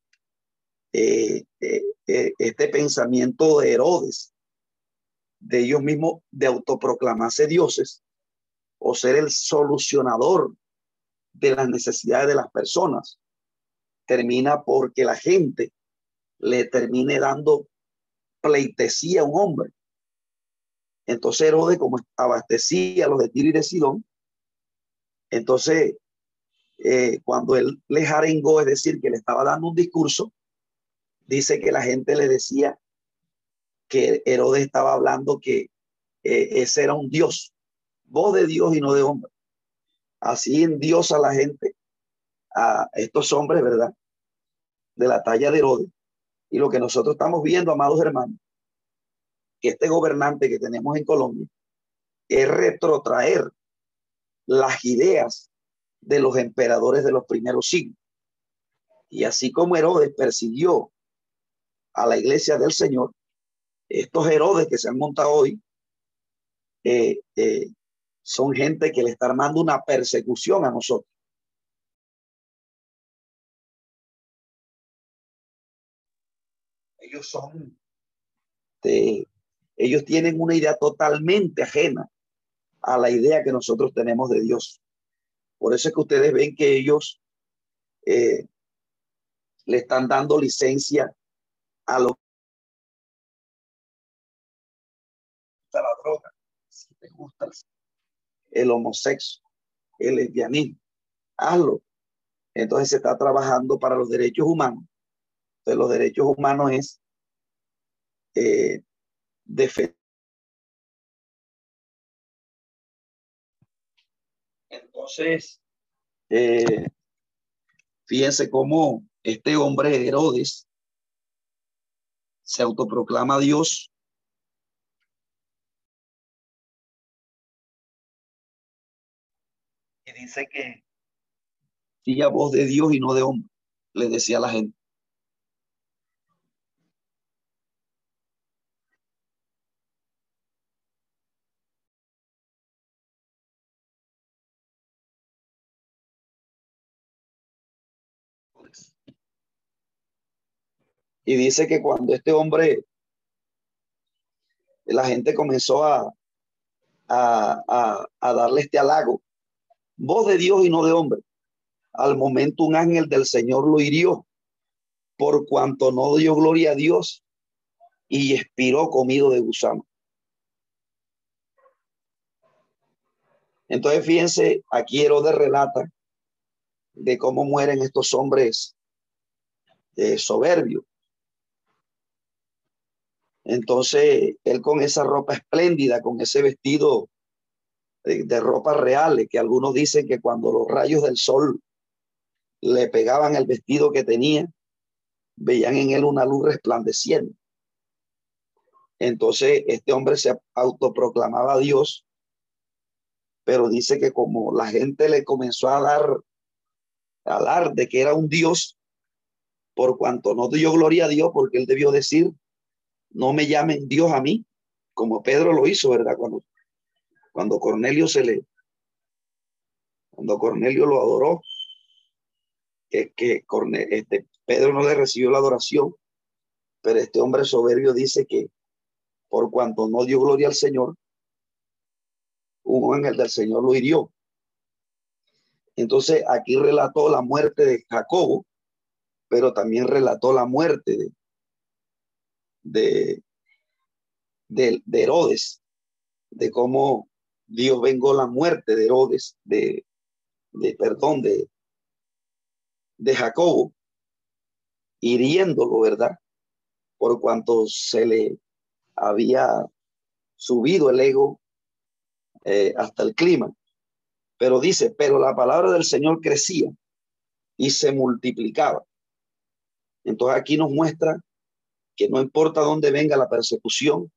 eh, eh, eh, este pensamiento de Herodes, de ellos mismos, de autoproclamarse dioses o ser el solucionador de las necesidades de las personas, termina porque la gente le termine dando pleitesía a un hombre. Entonces Herodes, como abastecía a los de Tiro y de Sidón, entonces eh, cuando él les arengó, es decir, que le estaba dando un discurso, dice que la gente le decía que Herodes estaba hablando que eh, ese era un Dios, voz de Dios y no de hombre. Así en Dios a la gente, a estos hombres, ¿verdad? De la talla de Herodes, y lo que nosotros estamos viendo, amados hermanos, que este gobernante que tenemos en Colombia es retrotraer las ideas de los emperadores de los primeros siglos. Y así como Herodes persiguió a la iglesia del Señor, estos Herodes que se han montado hoy eh, eh, son gente que le está armando una persecución a nosotros. Ellos son, ellos tienen una idea totalmente ajena a la idea que nosotros tenemos de Dios. Por eso es que ustedes ven que ellos, eh, le están dando licencia a lo la droga, si te gusta el homosexo, el lesbianismo, hazlo. Entonces se está trabajando para los derechos humanos. Entonces los derechos humanos es eh, defender. Entonces, eh, fíjense cómo este hombre Herodes se autoproclama Dios. Y dice que voz de Dios y no de hombre, le decía a la gente. Y dice que cuando este hombre, la gente comenzó a, a, a, darle este halago, voz de Dios y no de hombre. Al momento un ángel del Señor lo hirió, por cuanto no dio gloria a Dios y expiró comido de gusano. Entonces, fíjense, aquí Herodes relata de cómo mueren estos hombres eh, soberbios. Entonces, él con esa ropa espléndida, con ese vestido de, ropa reales, que algunos dicen que cuando los rayos del sol le pegaban el vestido que tenía, veían en él una luz resplandeciente. Entonces, este hombre se autoproclamaba Dios, pero dice que como la gente le comenzó a dar, a hablar de que era un Dios, por cuanto no dio gloria a Dios, porque él debió decir, no me llamen Dios a mí, como Pedro lo hizo, ¿verdad? Cuando, cuando Cornelio se le, cuando Cornelio lo adoró, que, que este, Pedro no le recibió la adoración, pero este hombre soberbio dice que por cuanto no dio gloria al Señor, un ángel del Señor lo hirió. Entonces aquí relató la muerte de Jacobo, pero también relató la muerte de, de, de, Herodes, de cómo Dios vengó la muerte de Herodes, de, de perdón, de, de Jacobo, hiriéndolo, ¿verdad? Por cuanto se le había subido el ego eh, hasta el clima. Pero dice, pero la palabra del Señor crecía y se multiplicaba. Entonces aquí nos muestra que no importa dónde venga la persecución,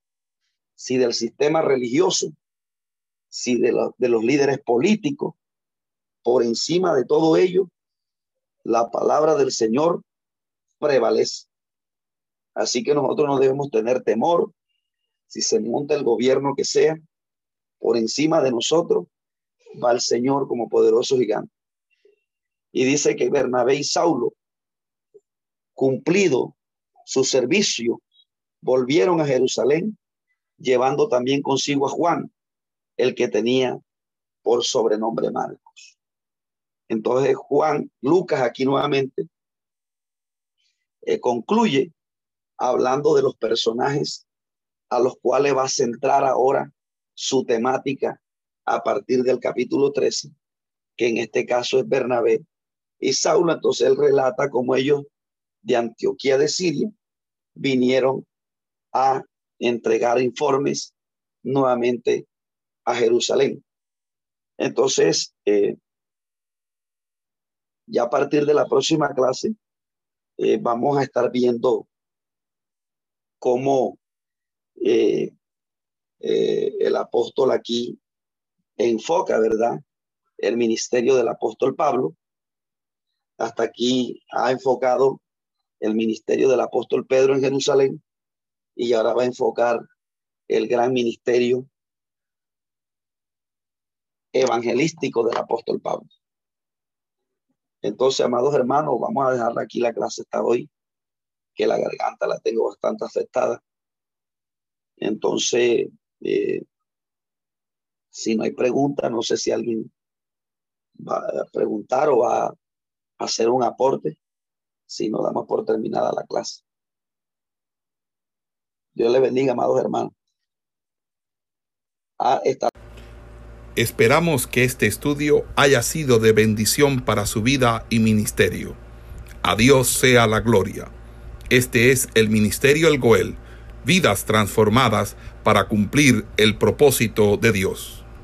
si del sistema religioso, si de, de los líderes políticos, por encima de todo ello, la palabra del Señor prevalece. Así que nosotros no debemos tener temor si se monta el gobierno que sea, por encima de nosotros va el Señor como poderoso gigante. Y dice que Bernabé y Saulo, cumplido su servicio, volvieron a Jerusalén, llevando también consigo a Juan, el que tenía por sobrenombre Marcos. Entonces Juan, Lucas aquí nuevamente, eh, concluye hablando de los personajes a los cuales va a centrar ahora su temática a partir del capítulo 13, que en este caso es Bernabé y Saulo. Entonces él relata cómo ellos de Antioquía de Siria vinieron a entregar informes nuevamente a Jerusalén. Entonces, eh, ya a partir de la próxima clase, eh, vamos a estar viendo cómo eh, el apóstol aquí enfoca, ¿verdad? El ministerio del apóstol Pablo. Hasta aquí ha enfocado el ministerio del apóstol Pedro en Jerusalén y ahora va a enfocar el gran ministerio evangelístico del apóstol Pablo. Entonces, amados hermanos, vamos a dejar aquí la clase hasta hoy, que la garganta la tengo bastante afectada. Entonces, eh, si no hay preguntas, no sé si alguien va a preguntar o va a hacer un aporte. Si no damos por terminada la clase. Dios le bendiga, amados hermanos. Ah, Esperamos que este estudio haya sido de bendición para su vida y ministerio. A Dios sea la gloria. Este es el Ministerio El Goel, vidas transformadas para cumplir el propósito de Dios.